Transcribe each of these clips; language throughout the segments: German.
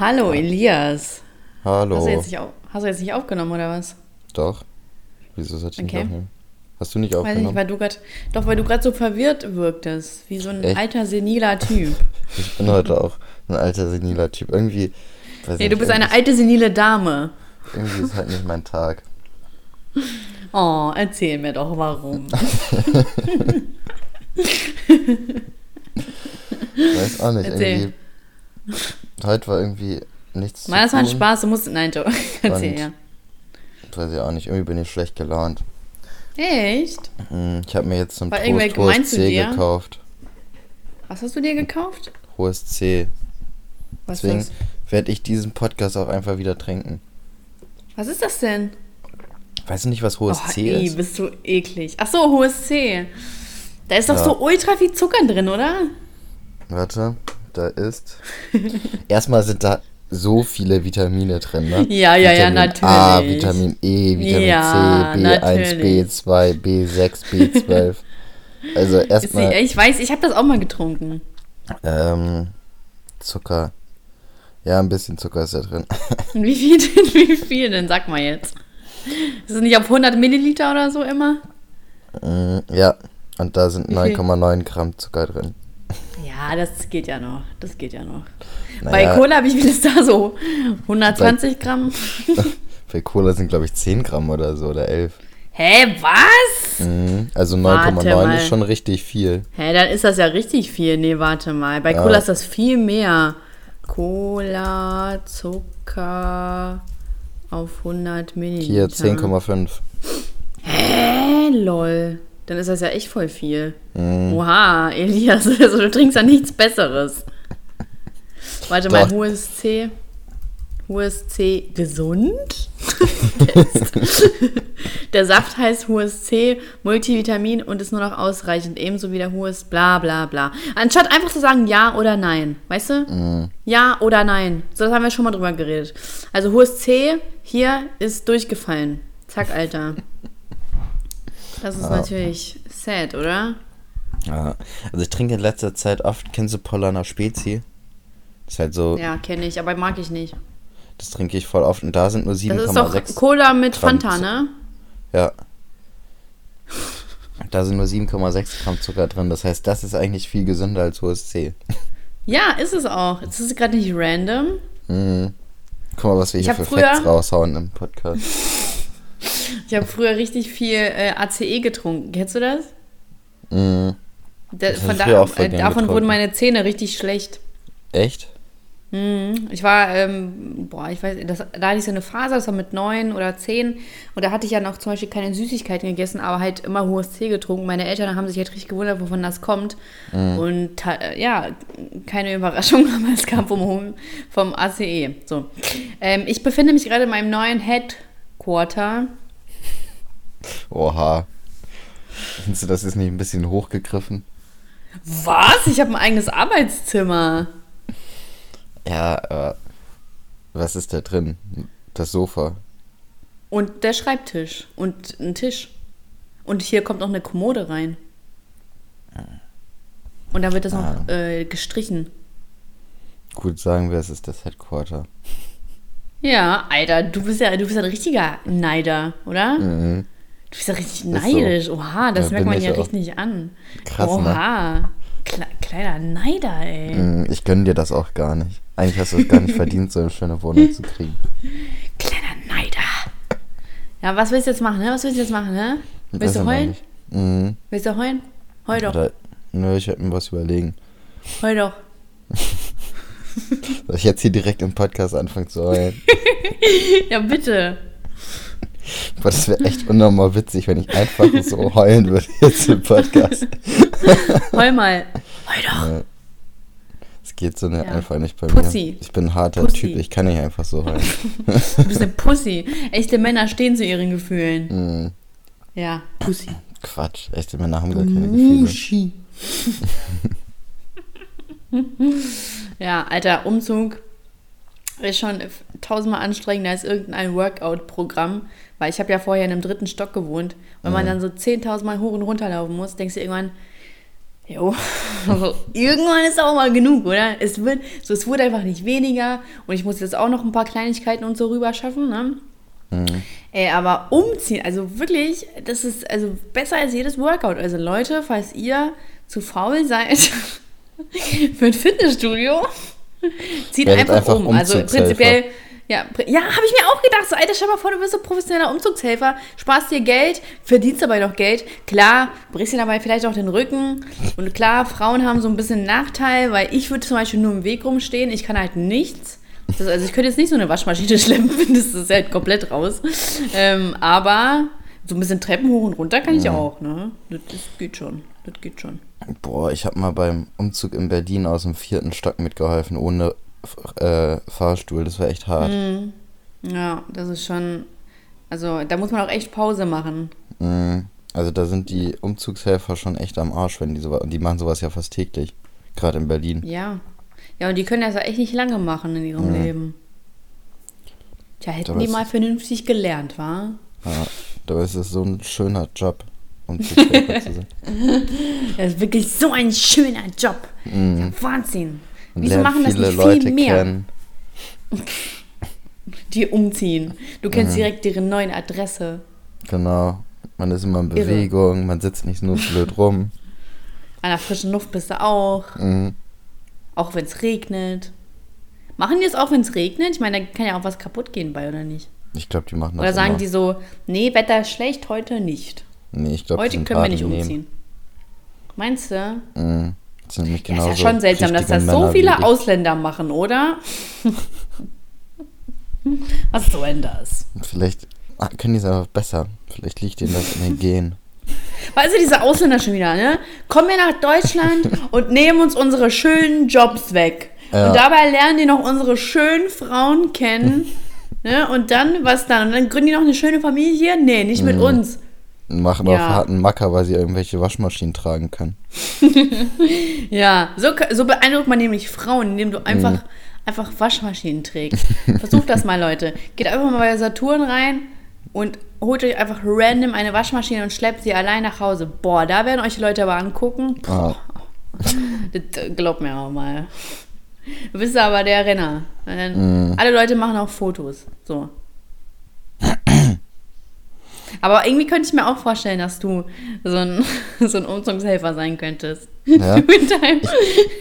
Hallo Elias. Hallo. Hast du, jetzt nicht auf, hast du jetzt nicht aufgenommen oder was? Doch. Wieso sollte ich Okay. nicht aufnehmen? Hast du nicht Weiß ich nicht, aufgenommen? weil du gerade, doch weil du gerade so verwirrt wirktest, wie so ein Echt? alter seniler Typ. Ich bin heute auch ein alter seniler Typ. Irgendwie. Weiß Nee, nicht, du bist eine alte senile Dame. Irgendwie ist halt nicht mein Tag. Oh, erzähl mir doch warum. Weiß auch nicht. Erzähl. Irgendwie. Heute war irgendwie nichts Mal, das war ein. Spaß, du musst. Nein, Joe. Erzähl, ja. Weiß ich auch nicht. Irgendwie bin ich schlecht gelaunt. Echt? Hm, Ich habe mir jetzt zum War gemein hohes C gekauft. Was hast du dir gekauft? Hohes C. Was, Deswegen ist, werde ich diesen Podcast auch einfach wieder trinken. was ist das denn? Weißt du nicht, was hohes oh, C ey, ist? bist du eklig. Ach so, hohes C. Da ist doch Ja. so ultra viel Zucker drin, oder? Warte, da ist. Erstmal sind da so viele Vitamine drin, ne? Ja, ja, ja, Vitamin A, natürlich. Vitamin E, Vitamin Ja, C, B1, natürlich. B2, B6, B12. Also erstmal ich weiß, ich habe das auch mal getrunken. ähm, Zucker. Ja, ein bisschen Zucker ist da drin. Wie viel denn? Wie viel denn? Sag mal jetzt. Ist es nicht auf 100 Milliliter oder so immer? Mm, ja, und da sind Wie viel? 9,9 Gramm Zucker drin. Ja, das geht ja noch. Das geht ja noch. Naja. Bei Cola, wie viel ist da so? 120 Gramm? Für Cola sind, glaube ich, 10 Gramm oder so, oder 11. Hä, was? Mhm, Also Warte 9,9 mal. ist schon richtig viel. Hä, dann ist das ja richtig viel. Nee, warte mal. Bei Ja. Cola ist das viel mehr. Cola, Zucker auf 100 Milliliter. Hier 10,5. Hä, lol. Dann ist das ja echt voll viel. Mhm. Oha, Elias, also du trinkst ja nichts Besseres. Warte mal, Doch. hohes C. Hohes C gesund? Der Saft heißt hohes C, Multivitamin und ist nur noch ausreichend, ebenso wie der hohes bla bla bla. Anstatt einfach zu sagen ja oder nein, weißt du? Ja oder nein. So, das haben wir schon mal drüber geredet. Also hohes C hier ist durchgefallen. Zack, Alter. Das ist natürlich sad, oder? Ja. Also ich trinke in letzter Zeit oft, kennst du Polaner Spezi? Das ist halt so, Ja, kenne ich, aber mag ich nicht. das trinke ich voll oft und da sind nur Das ist doch 7,6. Cola mit Gramm Fanta, ne? Ja. Da sind nur 7,6 Gramm Zucker drin. Das heißt, das ist eigentlich viel gesünder als hohes C. Ja, ist es auch. Ist es gerade nicht random. Mhm. Guck mal, was wir Ich hier für früher- Facts raushauen im Podcast. Ich habe früher richtig viel äh, ACE getrunken. Kennst du das? Mhm. Da, Das von da, äh, davon wurden getrunken. meine Zähne richtig schlecht. Echt? Mhm. Ich war, ähm, boah, ich weiß, das, da hatte ich so eine Phase, das war mit neun oder zehn. Und da hatte ich ja noch zum Beispiel keine Süßigkeiten gegessen, aber halt immer hohes Tee getrunken. Meine Eltern haben sich halt richtig gewundert, wovon das kommt. Und ta- äh, ja, keine Überraschung, aber es kam vom, vom ACE. So. Ähm, ich befinde mich gerade in meinem neuen Headquarter. Oha. Findest du, das ist nicht ein bisschen hochgegriffen? Was? Ich habe ein eigenes Arbeitszimmer. Ja, aber was ist da drin? Das Sofa. Und der Schreibtisch. Und ein Tisch. Und hier kommt noch eine Kommode rein. Und dann wird das noch äh, gestrichen. Gut, sagen wir, es ist das Headquarter. Ja, Alter, du bist ja, du bist ja ein richtiger Neider, oder? Mhm. Du bist ja richtig so. neidisch. Oha, das Ja, merkt man ja richtig an. Krass, ne? Oha. Kle kleiner Neider, ey. Mhm, Ich gönne dir das auch gar nicht. Eigentlich hast du es gar nicht verdient, so eine schöne Wohnung zu kriegen. Kleiner Neider. Ja, was willst du jetzt machen, ne? Was willst du jetzt machen, ne? Willst Weiß du heulen? Mhm. Willst du heulen? Heul doch. Oder, nö, ich werde mir was überlegen. Heul doch. Soll ich jetzt hier direkt im Podcast anfangen zu heulen? Ja, bitte. Boah, das wäre echt unnormal witzig, wenn ich einfach so heulen würde jetzt im Podcast. Heul mal. Heul doch. Das geht so ne, Ja. einfach nicht bei Pussy. mir. Ich bin ein harter Pussy. Typ, ich kann nicht einfach so heulen. Du bist eine Pussy. Echte Männer stehen zu ihren Gefühlen. Mhm. Ja, Pussy. Quatsch, echte Männer haben gar keine Gefühle. Ja, alter, Umzug ist schon tausendmal anstrengender als irgendein Workout-Programm, weil ich habe ja vorher in einem dritten Stock gewohnt. Wenn man dann so 10.000 Mal hoch und runter laufen muss, denkst du irgendwann, Jo, also irgendwann ist auch mal genug, oder? Es wird, so es wurde einfach nicht weniger und ich muss jetzt auch noch ein paar Kleinigkeiten und so rüber schaffen, ne? Mhm. Ey, aber umziehen, also wirklich, das ist also besser als jedes Workout. Also Leute, falls ihr zu faul seid für ein Fitnessstudio, zieht einfach, einfach um. Also prinzipiell, ja, ja habe ich mir auch gedacht. So, Alter, stell mal vor, du bist so professioneller Umzugshelfer, sparst dir Geld, verdienst dabei noch Geld. Klar, brichst dir dabei vielleicht auch den Rücken. Und klar, Frauen haben so ein bisschen Nachteil, weil ich würde zum Beispiel nur im Weg rumstehen. Ich kann halt nichts. Das, also ich könnte jetzt nicht so eine Waschmaschine schleppen, das ist halt komplett raus. Ähm, aber so ein bisschen Treppen hoch und runter kann ich auch, ne? Das, das geht schon. Das geht schon. Boah, ich habe mal beim Umzug in Berlin aus dem vierten Stock mitgeholfen, ohne äh, Fahrstuhl. Das war echt hart. Ja, das ist schon. Also da muss man auch echt Pause machen. Mhm. Also da sind die Umzugshelfer schon echt am Arsch, wenn die sowas. Und die machen sowas ja fast täglich. Gerade in Berlin. Ja. Ja, und die können das ja echt nicht lange machen in ihrem Leben. Tja, hätten die mal vernünftig gelernt, wa? Ja, dabei ist es so ein schöner Job, Umzugshelfer zu sein. Das ist wirklich so ein schöner Job. Ja, Wahnsinn. Mhm. Und Wieso machen das nicht Leute viel mehr? kennen. Die umziehen. Du kennst Mhm. direkt deren neuen Adresse. Genau. Man ist immer in Irre. Bewegung, man sitzt nicht nur blöd rum. An der frischen Luft bist du auch. Mhm. Auch wenn es regnet. Machen die es auch, wenn es regnet? Ich meine, da kann ja auch was kaputt gehen bei, oder nicht? Ich glaube, die machen das Oder sagen immer. die so, nee, Wetter ist schlecht, heute nicht. Nee, ich glaube, Heute können wir nicht Nehmen. umziehen. Meinst du? Mhm. Das sind nämlich Ja, genauso ist ja schon seltsam, dass das so Männer wie viele. Ausländer machen, oder? Was soll denn das? Vielleicht ah, können die es einfach besser. Vielleicht liegt ihnen das in den Genen. Weißt du, diese Ausländer schon wieder, ne? Kommen wir nach Deutschland und nehmen uns unsere schönen Jobs weg. Ja. Und dabei lernen die noch unsere schönen Frauen kennen. ne? Und dann, was dann? Und dann gründen die noch eine schöne Familie hier? Nee, nicht Mhm. mit uns. Machen Ja. auf harten Macker, weil sie irgendwelche Waschmaschinen tragen können. Ja, so, so beeindruckt man nämlich Frauen, indem du einfach, Mhm. einfach Waschmaschinen trägst. Versucht das mal, Leute. Geht einfach mal bei Saturn rein und holt euch einfach random eine Waschmaschine und schleppt sie allein nach Hause. Boah, da werden euch die Leute aber angucken. Ah, Das äh, glaubt mir auch mal. Du bist aber der Renner. Dann, Mhm. Alle Leute machen auch Fotos. So. Aber irgendwie könnte ich mir auch vorstellen, dass du so ein, so ein Umzugshelfer sein könntest. Ja? Du in, deinem,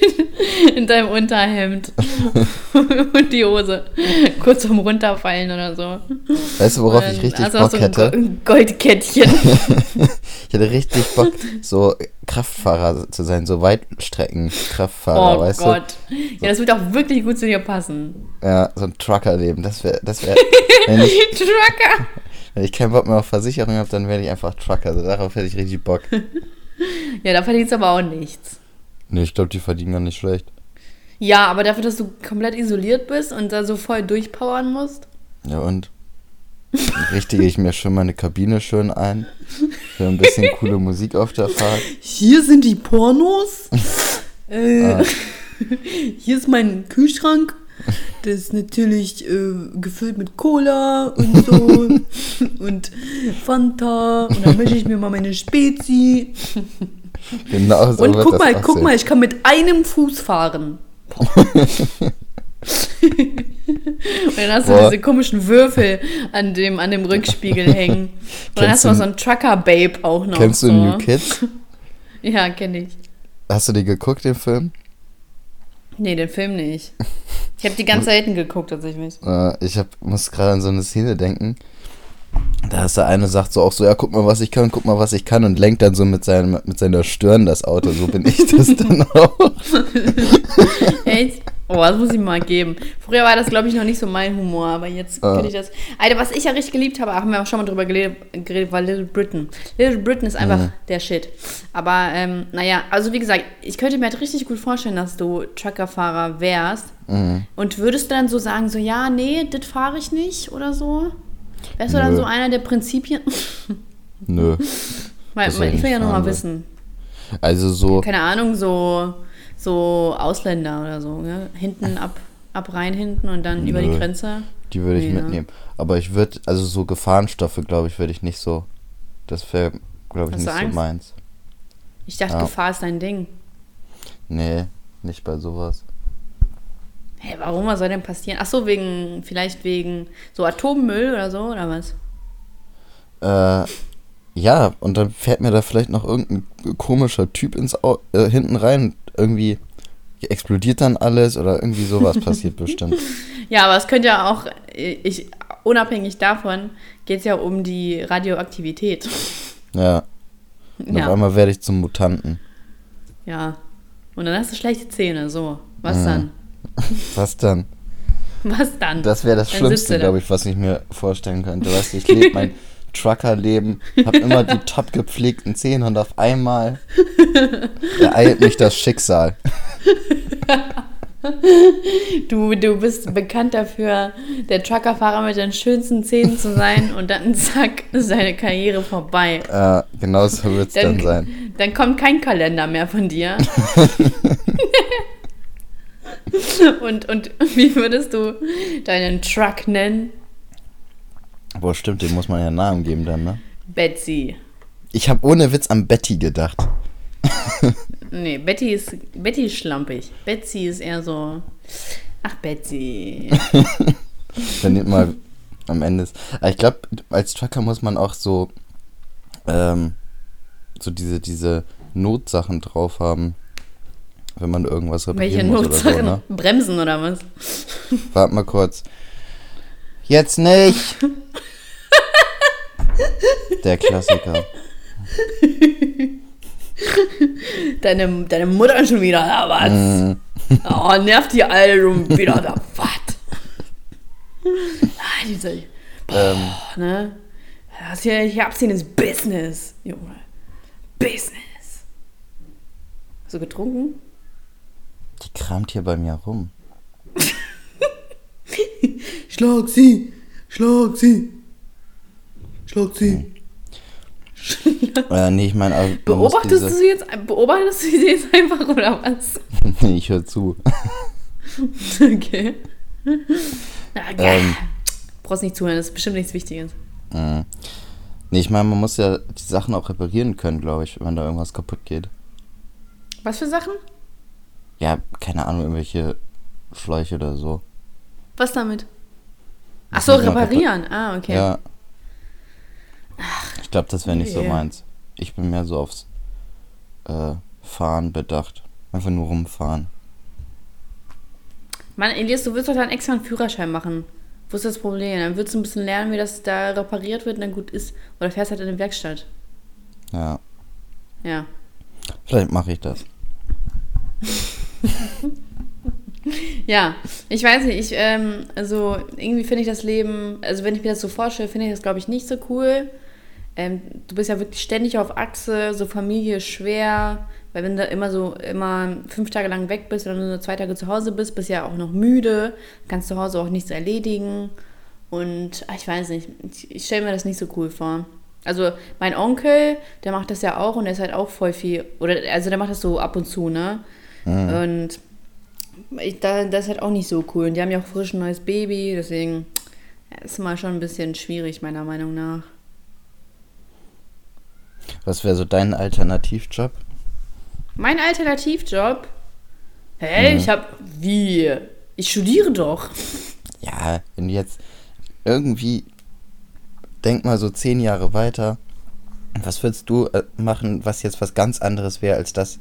in deinem Unterhemd und die Hose kurz vorm Runterfallen oder so. weißt du, worauf Und ich richtig du auch Bock so ein hätte? Go- Goldkettchen. Ich hätte richtig Bock, so Kraftfahrer zu sein, so Weitstrecken-Kraftfahrer, Oh weißt Gott. Ja, das wird auch wirklich gut zu dir passen. du? Ja, so ein Trucker-Leben. Das wäre, das ich, Trucker. Wenn ich keinen Bock mehr auf Versicherung habe, dann werde ich einfach Trucker. Also darauf hätte ich richtig Bock. Ja, da verdienst du aber auch nichts. Nee, ich glaube, die verdienen gar nicht schlecht. Ja, aber dafür, dass du komplett isoliert bist und da so voll durchpowern musst. Ja und? Richtige ich mir schon meine Kabine schön ein. Für ein bisschen coole Musik auf der Fahrt. Hier sind die Pornos. äh, Ah. Hier ist mein Kühlschrank. Das ist natürlich äh, gefüllt mit Cola und so. und Fanta. Und dann mische ich mir mal meine Spezi. Genau so Und guck mal, aussehen. guck mal, ich kann mit einem Fuß fahren. und dann hast du Boah. diese komischen Würfel an dem, an dem Rückspiegel hängen. Und dann hast du du- noch so ein Trucker-Babe auch noch. Kennst du so. New Kids? Ja, kenne ich. Hast du die geguckt, den Film? Nee, den Film nicht. Ich habe die ganz selten geguckt, tatsächlich. Äh, ich hab, muss gerade an so eine Szene denken. Da ist der eine sagt so auch so, ja, guck mal, was ich kann, guck mal, was ich kann und lenkt dann so mit, seinem, mit seiner Stirn das Auto. So bin ich das dann auch. Echt? Oh, das muss ich mal geben. Früher war das, glaube ich, noch nicht so mein Humor, aber jetzt Ah. könnte ich das. Alter, was ich ja richtig geliebt habe, haben wir auch schon mal drüber geredet, war Little Britain. Little Britain ist einfach Mhm. der Shit. Aber, ähm, naja, also wie gesagt, ich könnte mir halt richtig gut vorstellen, dass du Truckerfahrer wärst. Mhm. Und würdest du dann so sagen, so, ja, nee, das fahre ich nicht oder so? Wärst du dann Nö. so einer der Prinzipien? Nö. Weil, ich will ja noch mal fahren, will. wissen. Also so, keine Ahnung, so, so Ausländer oder so, ne? Hinten ab, ab rein hinten und dann über die Nö. Grenze. die würde ich Nee, ne? mitnehmen. Aber ich würde, also so Gefahrenstoffe, glaube ich, würde ich nicht so. Das wäre, glaube ich, Hast nicht so meins. Ich dachte, Ja. Gefahr ist dein Ding. Nee, nicht bei sowas. Hä, warum? Was soll denn passieren? Ach so, wegen, vielleicht wegen so Atommüll oder so, oder was? Äh, ja, und dann fährt mir da vielleicht noch irgendein komischer Typ ins Au äh, hinten rein. Irgendwie explodiert dann alles oder irgendwie sowas passiert bestimmt. Ja, aber es könnte ja auch, ich, unabhängig davon, geht es ja um die Radioaktivität. Ja. Und Ja. auf einmal werde ich zum Mutanten. Ja. Und dann hast du schlechte Zähne, so. Was Mhm. dann? Was dann? Was dann? Das wäre das Dann Schlimmste, glaube ich, was ich mir vorstellen könnte. Weißt du, ich lebe mein Trucker-Leben, habe immer die top gepflegten Zähne und auf einmal ereilt mich das Schicksal. Du, du bist bekannt dafür, der Truckerfahrer mit den schönsten Zähnen zu sein und dann zack, ist deine Karriere vorbei. Äh, genau so wird es dann, Dann, sein. dann kommt kein Kalender mehr von dir. und, und wie würdest du deinen Truck nennen? Boah, stimmt, dem muss man ja einen Namen geben dann, ne? Betsy. Ich habe ohne Witz an Betty gedacht. Nee, Betty ist, Betty ist schlampig. Betsy ist eher so. Ach, Betsy. Wenn nicht mal am Ende ist. Ich glaube, als Trucker muss man auch so, ähm, so diese, diese Notsachen drauf haben, wenn man irgendwas reparieren Welche muss Notsachen? oder so, ne? Bremsen oder was? Warte mal kurz. Jetzt nicht! Der Klassiker. Deine, deine Mutter schon wieder, oder was? Mhm. Oh, nervt die alle schon wieder, oder was? Ah, diese, Ähm, boah, ne? Das hier, ich hab's hier ins Business, Junge. Business. Hast du getrunken? die kramt hier bei mir rum. Schlag sie! Schlag sie! Schlag sie! Äh, nee, ich meine, muss Beobachtest diese- du sie jetzt, beobachtest du sie jetzt einfach oder was? nee, ich höre zu. Okay. Na, geil. Ähm. Brauchst nicht zuhören, das ist bestimmt nichts Wichtiges. Mhm. Nee, ich meine, man muss ja die Sachen auch reparieren können, glaube ich, wenn da irgendwas kaputt geht. Was für Sachen? Ja, keine Ahnung, irgendwelche Schläuche oder so. Was damit? Ach so, reparieren. Ah, okay. Ja. Ich glaube, das wäre nicht so okay. meins. Ich bin mehr so aufs äh, Fahren bedacht. Einfach nur rumfahren. Mann, Elias, du willst doch dann extra einen Führerschein machen. Wo ist das Problem? Dann würdest du ein bisschen lernen, wie das da repariert wird und dann gut ist. Oder fährst halt in eine Werkstatt. Ja, Ja. vielleicht mache ich das. Ja, ich weiß nicht, ich, ähm, also irgendwie finde ich das Leben, also wenn ich mir das so vorstelle, finde ich das, glaube ich, nicht so cool. Ähm, du bist ja wirklich ständig auf Achse, so Familie ist schwer, weil wenn du immer so, immer fünf Tage lang weg bist oder nur zwei Tage zu Hause bist, bist du ja auch noch müde, kannst zu Hause auch nichts erledigen und ach, ich weiß nicht, ich, ich stelle mir das nicht so cool vor. Also mein Onkel, der macht das ja auch und der ist halt auch voll viel, oder also der macht das so ab und zu, ne? Und ich, da, das ist halt auch nicht so cool. Und die haben ja auch frisch ein neues Baby, deswegen ist mal schon ein bisschen schwierig, meiner Meinung nach. Was wäre so dein Alternativjob? Mein Alternativjob? Hä, ich hab. Wie? Ich studiere doch. Ja, wenn du jetzt irgendwie, denk mal so zehn Jahre weiter, was würdest du äh, machen, was jetzt was ganz anderes wäre als das,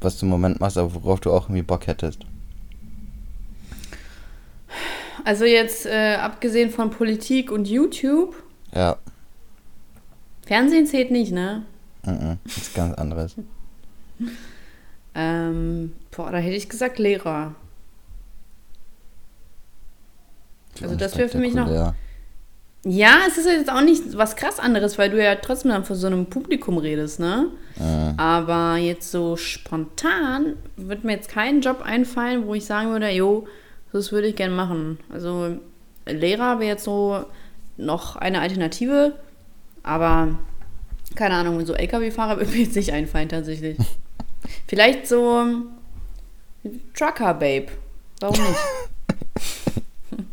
was du im Moment machst, aber worauf du auch irgendwie Bock hättest? Also jetzt, äh, abgesehen von Politik und YouTube, Ja, Fernsehen zählt nicht, ne? mhm, ist ganz anderes. Ähm, boah, da hätte ich gesagt Lehrer. Also das wäre für mich noch-. Ja, es ist jetzt auch nicht was krass anderes, weil du ja trotzdem dann vor so einem Publikum redest, ne? Mhm. Aber jetzt so spontan wird mir jetzt kein Job einfallen, wo ich sagen würde, jo, das würde ich gerne machen. Also Lehrer wäre jetzt so noch eine Alternative, aber keine Ahnung, so LKW-Fahrer würde mir jetzt nicht einfallen tatsächlich. Vielleicht so Trucker-Babe. Warum nicht?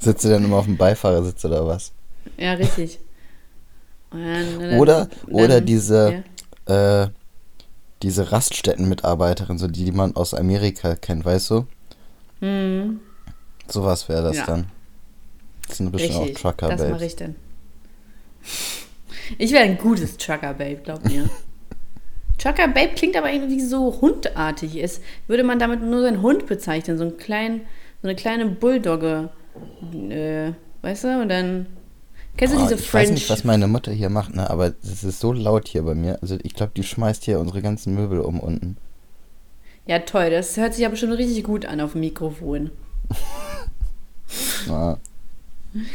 Sitzt du denn immer auf dem Beifahrersitz oder was? Ja, richtig. Und dann- Oder, dann- oder diese, äh, diese Raststättenmitarbeiterin, so die, die man aus Amerika kennt, weißt du? Hm, Sowas wäre das Ja. dann. Das sind bestimmt richtig. auch Trucker das mache ich denn. Ich wäre ein gutes Trucker-Babe, glaub mir. Trucker-Babe klingt aber irgendwie so hundartig. Es würde man damit nur seinen Hund bezeichnen. So, einen kleinen, so eine kleine Bulldogge. Äh, weißt du? Und dann. Kennst du Oh, diese ich French. weiß nicht, was meine Mutter hier macht, ne? aber es ist so laut hier bei mir. Also ich glaube, die schmeißt hier unsere ganzen Möbel um unten. Ja, toll. Das hört sich aber schon richtig gut an auf dem Mikrofon. Ja.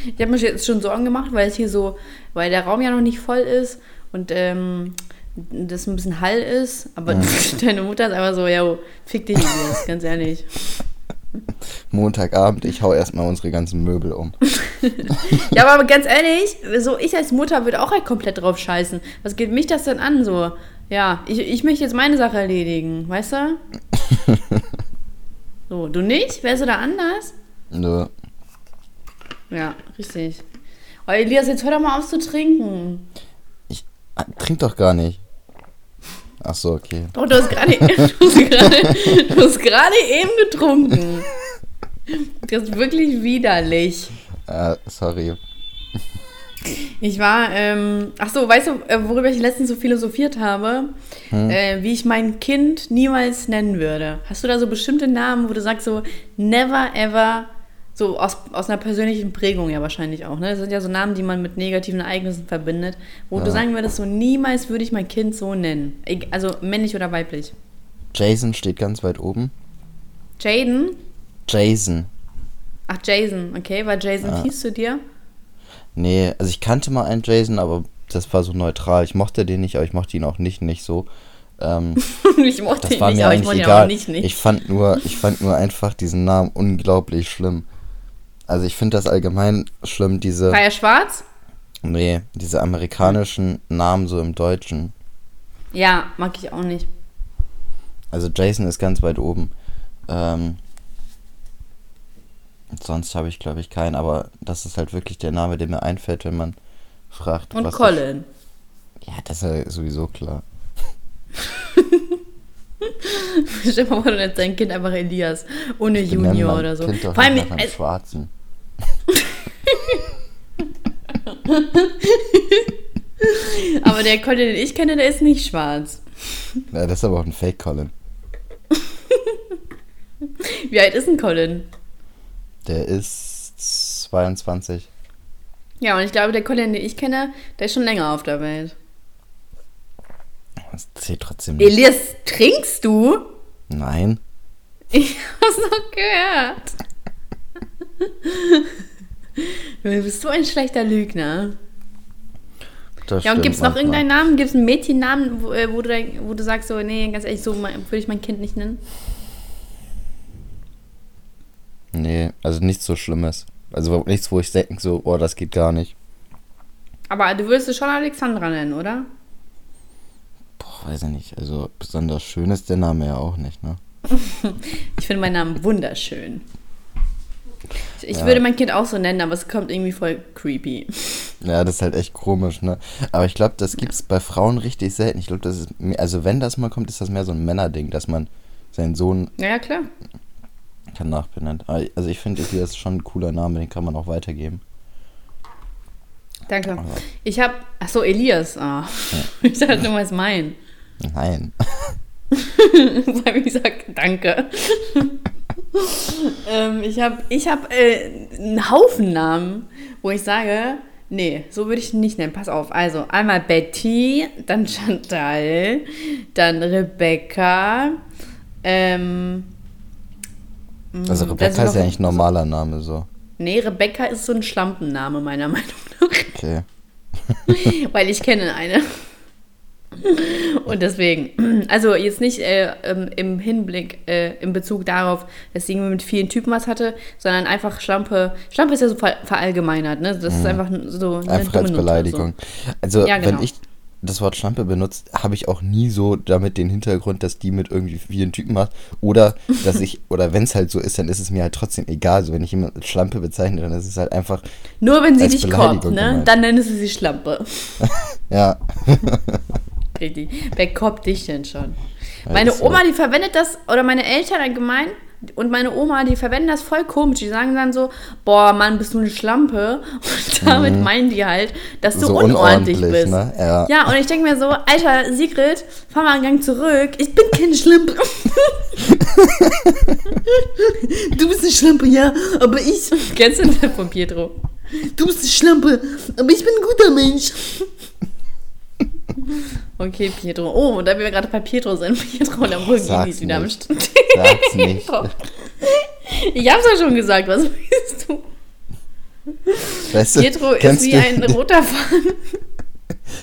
Ich habe mir jetzt schon Sorgen gemacht, weil es hier so, weil der Raum ja noch nicht voll ist und ähm, das ein bisschen Hall ist. Aber deine Mutter ist einfach so, ja, fick dich jetzt, ganz ehrlich. Montagabend, ich hau erstmal unsere ganzen Möbel um. Ja, aber ganz ehrlich, so ich als Mutter würde auch halt komplett drauf scheißen. Was geht mich das denn an? So, ja, ich, ich möchte jetzt meine Sache erledigen, weißt du? So, du nicht? Wärst du da anders? Nö. Ja, richtig. Oh, Elias, jetzt hör doch mal auf zu trinken. Ah, Trink doch gar nicht. Ach so, okay. Doch, du hast gerade gerade eben getrunken. Das ist wirklich widerlich. Äh, sorry. Ich war, ähm, ach so, weißt du, äh, worüber ich letztens so philosophiert habe? Äh, wie ich mein Kind niemals nennen würde. Hast du da so bestimmte Namen, wo du sagst so, never ever, so aus, aus einer persönlichen Prägung ja wahrscheinlich auch, ne? Das sind ja so Namen, die man mit negativen Ereignissen verbindet, wo du Ja. sagen würdest, so niemals würde ich mein Kind so nennen. Also männlich oder weiblich. Jason steht ganz weit oben. Jaden? Jason. Ach, Jason, okay, war Jason Ja. fies zu dir? Nee, also ich kannte mal einen Jason, aber das war so neutral. Ich mochte den nicht, aber ich mochte ihn auch nicht, nicht so. Ähm, ich mochte das ihn nicht, mir aber ich eigentlich mochte ihn egal. auch nicht, nicht. Ich fand nur, ich fand nur einfach diesen Namen unglaublich schlimm. Also ich finde das allgemein schlimm, diese, War er schwarz? nee, diese amerikanischen Namen so im Deutschen. Ja, mag ich auch nicht. Also Jason ist ganz weit oben. Ähm, sonst habe ich, glaube ich, keinen, aber das ist halt wirklich der Name, der mir einfällt, wenn man fragt. Und Colin. Ich, ja, das ist ja sowieso klar. Stell mal vor, du nennst dein Kind einfach Elias. Ohne Ich Junior oder so. Kind doch Vor allem, nach einem Schwarzen. aber der Colin, den ich kenne, der ist nicht schwarz. Ja, das ist aber auch ein Fake Colin. Wie alt ist ein Colin? Der ist 22. Ja, und ich glaube, der Colin, den ich kenne, der ist schon länger auf der Welt. Das zählt trotzdem nicht. Elias, trinkst du? Nein. Ich hab's noch gehört. Du bist so ein schlechter Lügner. Das Ja, und gibt's noch manchmal. irgendeinen Namen? Gibt's einen Mädchennamen, wo, äh, wo, du, wo du sagst, so, nee, ganz ehrlich, so würde ich mein Kind nicht nennen? Nee, also nichts so Schlimmes. Also nichts, wo ich denke, so, oh, das geht gar nicht. Aber du würdest es schon Alexandra nennen, oder? Boah, weiß ich nicht. Also besonders schön ist der Name ja auch nicht, ne? Ich finde meinen Namen wunderschön. Ich, Ja. würde mein Kind auch so nennen, aber es kommt irgendwie voll creepy. Ja, das ist halt echt komisch, ne? Aber ich glaube, das gibt's bei Frauen richtig selten. Ich glaube, das ist, also wenn das mal kommt, ist das mehr so ein Männerding, dass man seinen Sohn Ja, ja, klar. Kann nachbenennen. Aber Also ich finde, hier ist schon ein cooler Name, den kann man auch weitergeben. Danke. Aber Ich habe, ach so, Elias. Ah. Ich dachte, du meinst mein. nein. Weil ich sag, danke. ähm, ich habe ich hab, äh, einen Haufen Namen, wo ich sage, nee, so würde ich ihn nicht nennen. Pass auf. Also einmal Betty, dann Chantal, dann Rebecca. Ähm, Also mm, Rebecca ist ja eigentlich ein normaler Name so. Nee, Rebecca ist so ein Schlampenname, meiner Meinung nach. Okay. Weil ich kenne eine. Und deswegen, also jetzt nicht äh, ähm, im Hinblick, äh, im Bezug darauf, dass sie irgendwie mit vielen Typen was hatte, sondern einfach Schlampe. Schlampe ist ja so ver verallgemeinert, ne? Das ist einfach so eine Mhm. Einfach als Beleidigung. Also Ja, genau. wenn ich das Wort Schlampe benutzt, habe ich auch nie so damit den Hintergrund, dass die mit irgendwie vielen Typen macht. Oder dass ich, oder wenn es halt so ist, dann ist es mir halt trotzdem egal. Also wenn ich jemanden als Schlampe bezeichne, dann ist es halt einfach, So. Nur wenn sie dich koppt, ne? gemeint. Dann nennen sie sie Schlampe. ja. Richtig. Wer koppt dich denn schon? Meine. Oma, die verwendet das, oder meine Eltern allgemein, und meine Oma, die verwenden das voll komisch. Die sagen dann so, boah, Mann, bist du eine Schlampe. Und damit meinen die halt, dass du Mhm. So unordentlich, unordentlich, bist. ne? Ja. ja, und ich denke mir so, Alter, Sigrid, fahr mal einen Gang zurück. Ich bin keine Schlampe. du bist eine Schlampe, ja, aber ich... Kennst du das von Pietro? Du bist eine Schlampe, aber ich bin ein guter Mensch. Okay, Pietro. Oh, da wir gerade bei Pietro sind. Pietro und Lamborghini Sag's ist wieder am. Start. Sag's nicht. Ich hab's ja schon gesagt, was willst du? Weißt du, Pietro ist wie du, ein roter Faden.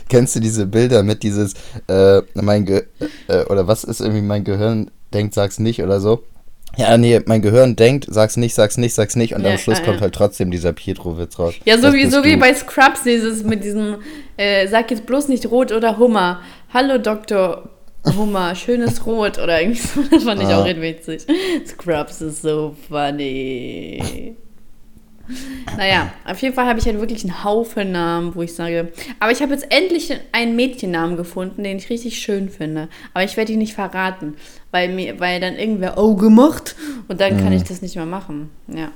Kennst du diese Bilder mit dieses, äh, mein Ge äh, oder was ist irgendwie mein Gehirn denkt, sag's nicht oder so? Ja, nee, mein Gehirn denkt, sag's nicht, sag's nicht, sag's nicht und Ja, am Schluss ja, kommt ja. halt trotzdem dieser Pietro-Witz raus. Ja, so Das wie, so wie bei Scrubs, dieses mit diesem, äh, sag jetzt bloß nicht Rot oder Hummer. Hallo Dr. Hummer, schönes Rot oder irgendwie so. Das fand ich Ah. auch richtig witzig. Scrubs ist so funny. Naja, auf jeden Fall habe ich halt wirklich einen Haufen Namen, wo ich sage. Aber ich habe jetzt endlich einen Mädchennamen gefunden, den ich richtig schön finde. Aber ich werde ihn nicht verraten, weil, mir, weil dann irgendwer Auge macht und dann kann Mhm. ich das nicht mehr machen. Ja.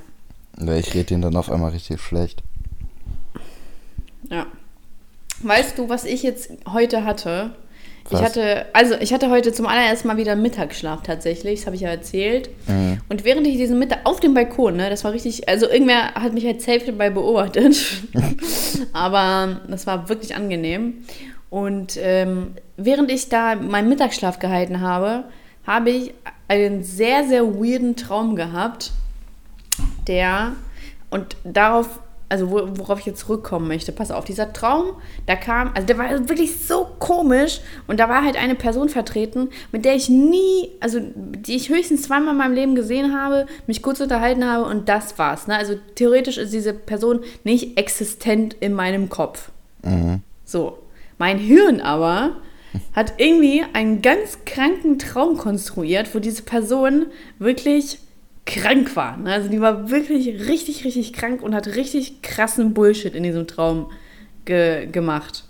Ich rede ihn dann auf einmal richtig schlecht. Ja. Weißt du, was ich jetzt heute hatte? Was? Ich hatte, also ich hatte heute zum allerersten Mal wieder Mittagsschlaf tatsächlich, das habe ich ja erzählt. Mhm. Und während ich diesen Mittag auf dem Balkon, ne, das war richtig, also irgendwer hat mich halt safe dabei beobachtet. Aber das war wirklich angenehm. Und ähm, während ich da meinen Mittagsschlaf gehalten habe, habe ich einen sehr, sehr weirden Traum gehabt, der, und darauf, also wo, worauf ich jetzt zurückkommen möchte, pass auf, dieser Traum, da kam, also der war wirklich so komisch und da war halt eine Person vertreten, mit der ich nie, also die ich höchstens zweimal in meinem Leben gesehen habe, mich kurz unterhalten habe und das war's. Ne? Also theoretisch ist diese Person nicht existent in meinem Kopf. Mhm. So. Mein Hirn aber hat irgendwie einen ganz kranken Traum konstruiert, wo diese Person wirklich krank war. ne? Also die war wirklich richtig, richtig krank und hat richtig krassen Bullshit in diesem Traum ge gemacht.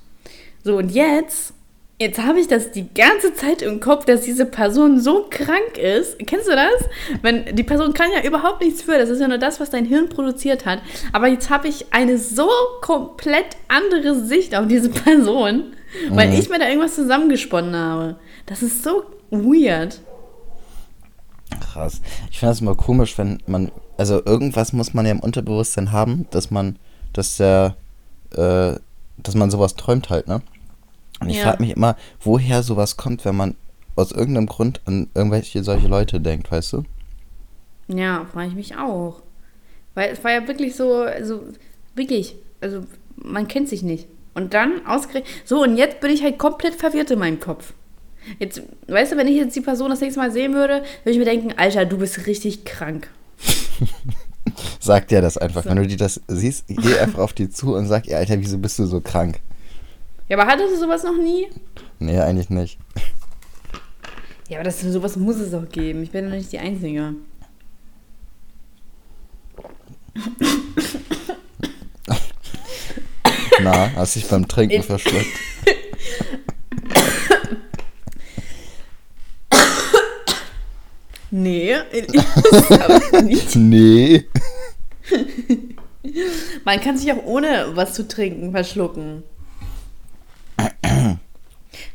So, und jetzt, jetzt habe ich das die ganze Zeit im Kopf, dass diese Person so krank ist. Kennst du das? Wenn die Person kann ja überhaupt nichts für, das ist ja nur das, was dein Hirn produziert hat. Aber jetzt habe ich eine so komplett andere Sicht auf diese Person, weil ich mir da irgendwas zusammengesponnen habe. Das ist so weird. Krass. Ich finde das immer komisch, wenn man, also irgendwas muss man ja im Unterbewusstsein haben, dass man, dass der, äh, dass man sowas träumt halt, ne? Und ich Ja. frage mich immer, woher sowas kommt, wenn man aus irgendeinem Grund an irgendwelche solche Leute denkt, weißt du? Ja, frage ich mich auch. Weil es war ja wirklich so, also wirklich, also man kennt sich nicht. Und dann ausgerechnet, so und jetzt bin ich halt komplett verwirrt in meinem Kopf. Jetzt, weißt du, wenn ich jetzt die Person das nächste Mal sehen würde, würde ich mir denken, Alter, du bist richtig krank. Sag dir das einfach. So. Wenn du dir das siehst, geh einfach auf die zu und sag, ihr Alter, wieso bist du so krank? Ja, aber hattest du sowas noch nie? Nee, eigentlich nicht. Ja, aber das, sowas muss es doch geben. Ich bin doch nicht die Einzige. Na, hast dich beim Trinken In- verschluckt. Nee, aber nicht. Nee. Man kann sich auch ohne was zu trinken verschlucken.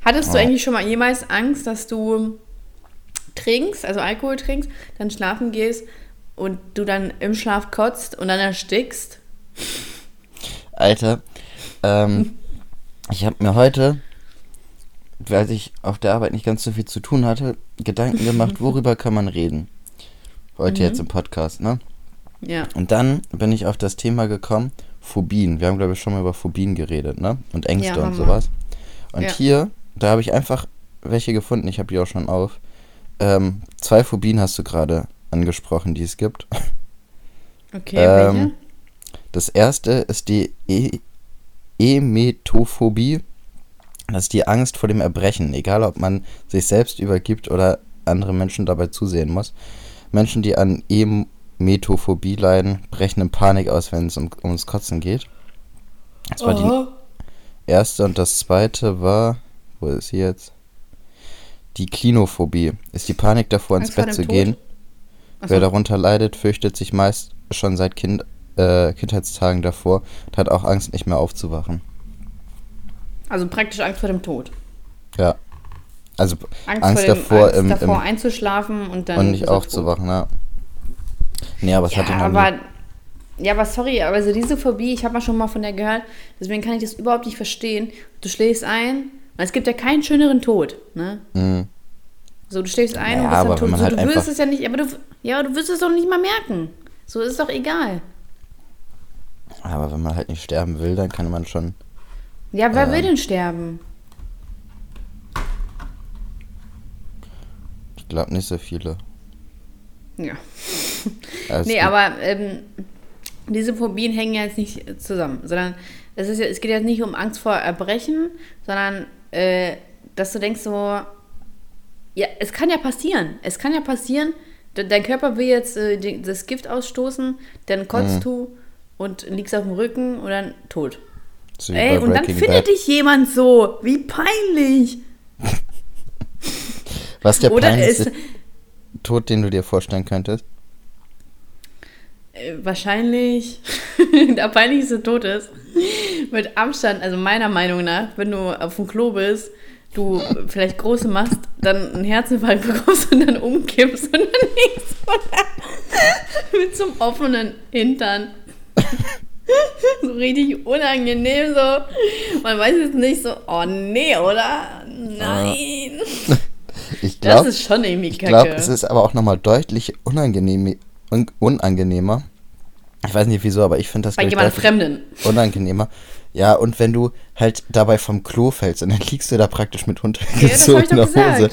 Hattest du Ja. eigentlich schon mal jemals Angst, dass du trinkst, also Alkohol trinkst, dann schlafen gehst und du dann im Schlaf kotzt und dann erstickst? Alter, ähm, ich habe mir heute, weil ich auf der Arbeit nicht ganz so viel zu tun hatte, Gedanken gemacht, worüber kann man reden. Heute jetzt im Podcast, ne? Ja. Und dann bin ich auf das Thema gekommen, Phobien. Wir haben, glaube ich, schon mal über Phobien geredet, ne? Und Ängste Ja, und sowas. Und Ja. hier, da habe ich einfach welche gefunden, ich habe die auch schon auf. Ähm, zwei Phobien hast du gerade angesprochen, die es gibt. Okay, Ähm, welche? Das erste ist die e Emetophobie. Das ist die Angst vor dem Erbrechen, egal ob man sich selbst übergibt oder andere Menschen dabei zusehen muss. Menschen, die an Emetophobie leiden, brechen in Panik aus, wenn es um, ums Kotzen geht. Das war Oh. die erste und das zweite war, wo ist sie jetzt? die Klinophobie ist die Panik davor, ins Angst Bett zu Tod? gehen. Ach Wer so. darunter leidet, fürchtet sich meist schon seit kind, äh, Kindheitstagen davor und hat auch Angst, nicht mehr aufzuwachen. Also praktisch Angst vor dem Tod. Ja. Also Angst, Angst vor dem, davor, Angst im, davor im, einzuschlafen und dann. und nicht aufzuwachen, ja. Nee, aber es Ja, hatte ich noch aber, nie. ja, aber sorry, aber also diese Phobie, ich habe mal schon mal von der gehört, deswegen kann ich das überhaupt nicht verstehen. Du schläfst ein, und es gibt ja keinen schöneren Tod, ne? Mhm. So, du schläfst ein Ja, und bist aber dann tot. So, halt du einfach- es ja nicht, aber du, ja, aber du wirst es doch nicht mal merken. So ist es doch egal. Aber wenn man halt nicht sterben will, dann kann man schon. Ja, wer Ähm. will denn sterben? Ich glaube nicht so viele. Ja. Alles nee, gut. aber ähm, diese Phobien hängen ja jetzt nicht zusammen, sondern es, ist ja, es geht jetzt nicht um Angst vor Erbrechen, sondern äh, dass du denkst so, ja, es kann ja passieren. Es kann ja passieren, de dein Körper will jetzt äh, die- das Gift ausstoßen, dann kotzt Mhm. du und liegst auf dem Rücken und dann tot. So Ey, und dann findet Bad. dich jemand so. Wie peinlich. Was der Oder peinlichste ist Tod, den du dir vorstellen könntest? Äh, wahrscheinlich der peinlichste Tod ist. Mit Abstand, also meiner Meinung nach, wenn du auf dem Klo bist, du vielleicht große machst, dann einen Herzinfarkt bekommst und dann umkippst und dann liegst du mit so einem offenen Hintern. so richtig unangenehm so. Man weiß jetzt nicht so, oh nee, oder? Nein. Ich Das glaube, ist schon irgendwie ich kacke. glaube, es ist aber auch nochmal deutlich unangenehm, un, unangenehmer. Ich weiß nicht wieso, aber ich finde das Bei jemand Fremden. unangenehmer. Ja, und wenn du halt dabei vom Klo fällst und dann liegst du da praktisch mit runtergezogener gesagt. Hose.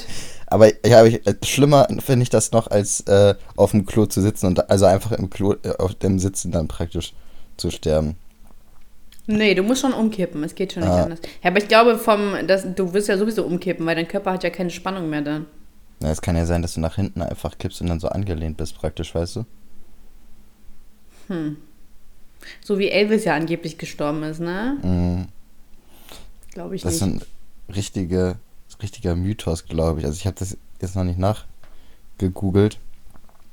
Aber ja, ich, äh, schlimmer finde ich das noch, als äh, auf dem Klo zu sitzen und also einfach im Klo, äh, auf dem Sitzen dann praktisch zu sterben. Nee, du musst schon umkippen. Es geht schon nicht Ah. anders. Ja, aber ich glaube, vom, das, du wirst ja sowieso umkippen, weil dein Körper hat ja keine Spannung mehr dann. Na, es kann ja sein, dass du nach hinten einfach kippst und dann so angelehnt bist praktisch, weißt du? So wie Elvis ja angeblich gestorben ist, ne? Mhm. Glaube ich Das ist nicht. ein richtige, richtiger Mythos, glaube ich. Also ich habe das jetzt noch nicht nachgegoogelt.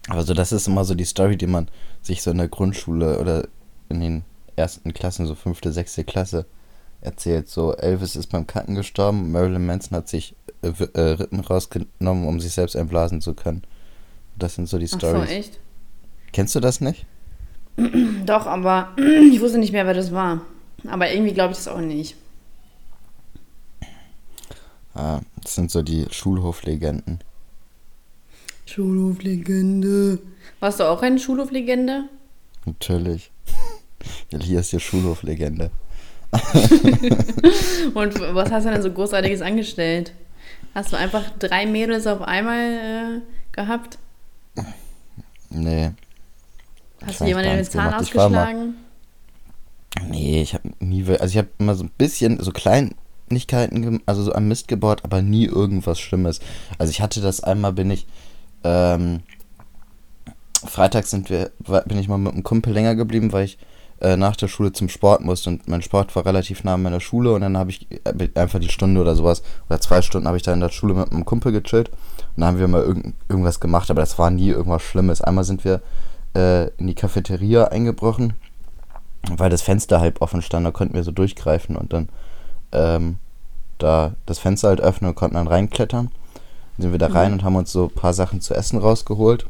Aber so, das ist immer so die Story, die man sich so in der Grundschule oder in den ersten Klassen, so fünfte, sechste Klasse, erzählt. So, Elvis ist beim Kacken gestorben, Marilyn Manson hat sich äh, äh, Rippen rausgenommen, um sich selbst einblasen zu können. Das sind so die Ach so, Stories. echt? Kennst du das nicht? Doch, aber ich wusste nicht mehr, wer das war. Aber irgendwie glaube ich das auch nicht. Ah, das sind so die Schulhoflegenden. Schulhoflegende. Warst du auch eine Schulhoflegende? Natürlich. Hier ist die Schulhoflegende. Und was hast du denn so Großartiges angestellt? Hast du einfach drei Mädels auf einmal äh, gehabt? Nee. Hast du jemanden gar den Zahn gemacht. Ich war mal- ausgeschlagen? Nee, ich habe nie, also ich habe immer so ein bisschen so Kleinigkeiten, also so am Mist gebaut, aber nie irgendwas Schlimmes. Also ich hatte das einmal, bin ich, ähm, freitags sind wir, bin ich mal mit einem Kumpel länger geblieben, weil ich äh, nach der Schule zum Sport musste und mein Sport war relativ nah an meiner Schule und dann habe ich äh, einfach die Stunde oder sowas oder zwei Stunden habe ich da in der Schule mit einem Kumpel gechillt und da haben wir mal irgend, irgendwas gemacht, aber das war nie irgendwas Schlimmes. Einmal sind wir äh, in die Cafeteria eingebrochen weil das Fenster halb offen stand, da konnten wir so durchgreifen und dann ähm, da das Fenster halt öffnen und konnten dann reinklettern. Dann sind wir da rein und haben uns so ein paar Sachen zu essen rausgeholt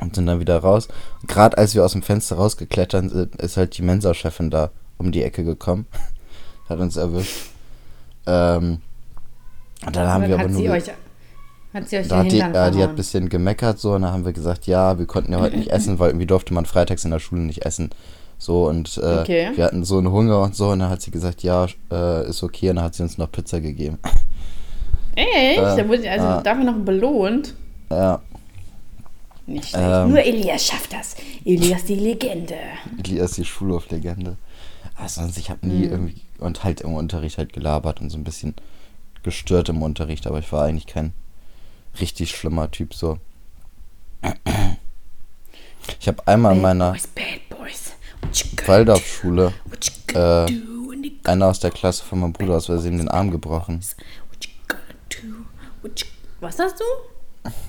und sind dann wieder raus. Gerade als wir aus dem Fenster rausgeklettert sind, ist halt die Mensa-Chefin da um die Ecke gekommen. Hat uns erwischt. Ähm, und dann haben Und wir aber hat sie nur. euch, hat sie euch Da den hat die, ja, die hat ein bisschen gemeckert so und dann haben wir gesagt, ja, wir konnten ja heute nicht essen, weil irgendwie durfte man freitags in der Schule nicht essen. So und äh, Okay. wir hatten so einen Hunger und so und dann hat sie gesagt, ja, äh, ist okay und dann hat sie uns noch Pizza gegeben. Echt? Äh, da wurde ich also ah. dafür noch belohnt. ja, Nicht schlecht. Ähm. Nur Elias schafft das. Elias die Legende. Elias die Schulhoflegende. Also sonst, ich habe nie Mhm. irgendwie und halt im Unterricht halt gelabert und so ein bisschen gestört im Unterricht, aber ich war eigentlich kein richtig schlimmer Typ so. Ich habe einmal in meiner Boys, bad boys. You gonna Waldorfschule äh, einer aus der Klasse von meinem Bruder aus Versehen den Arm gebrochen. Was hast du?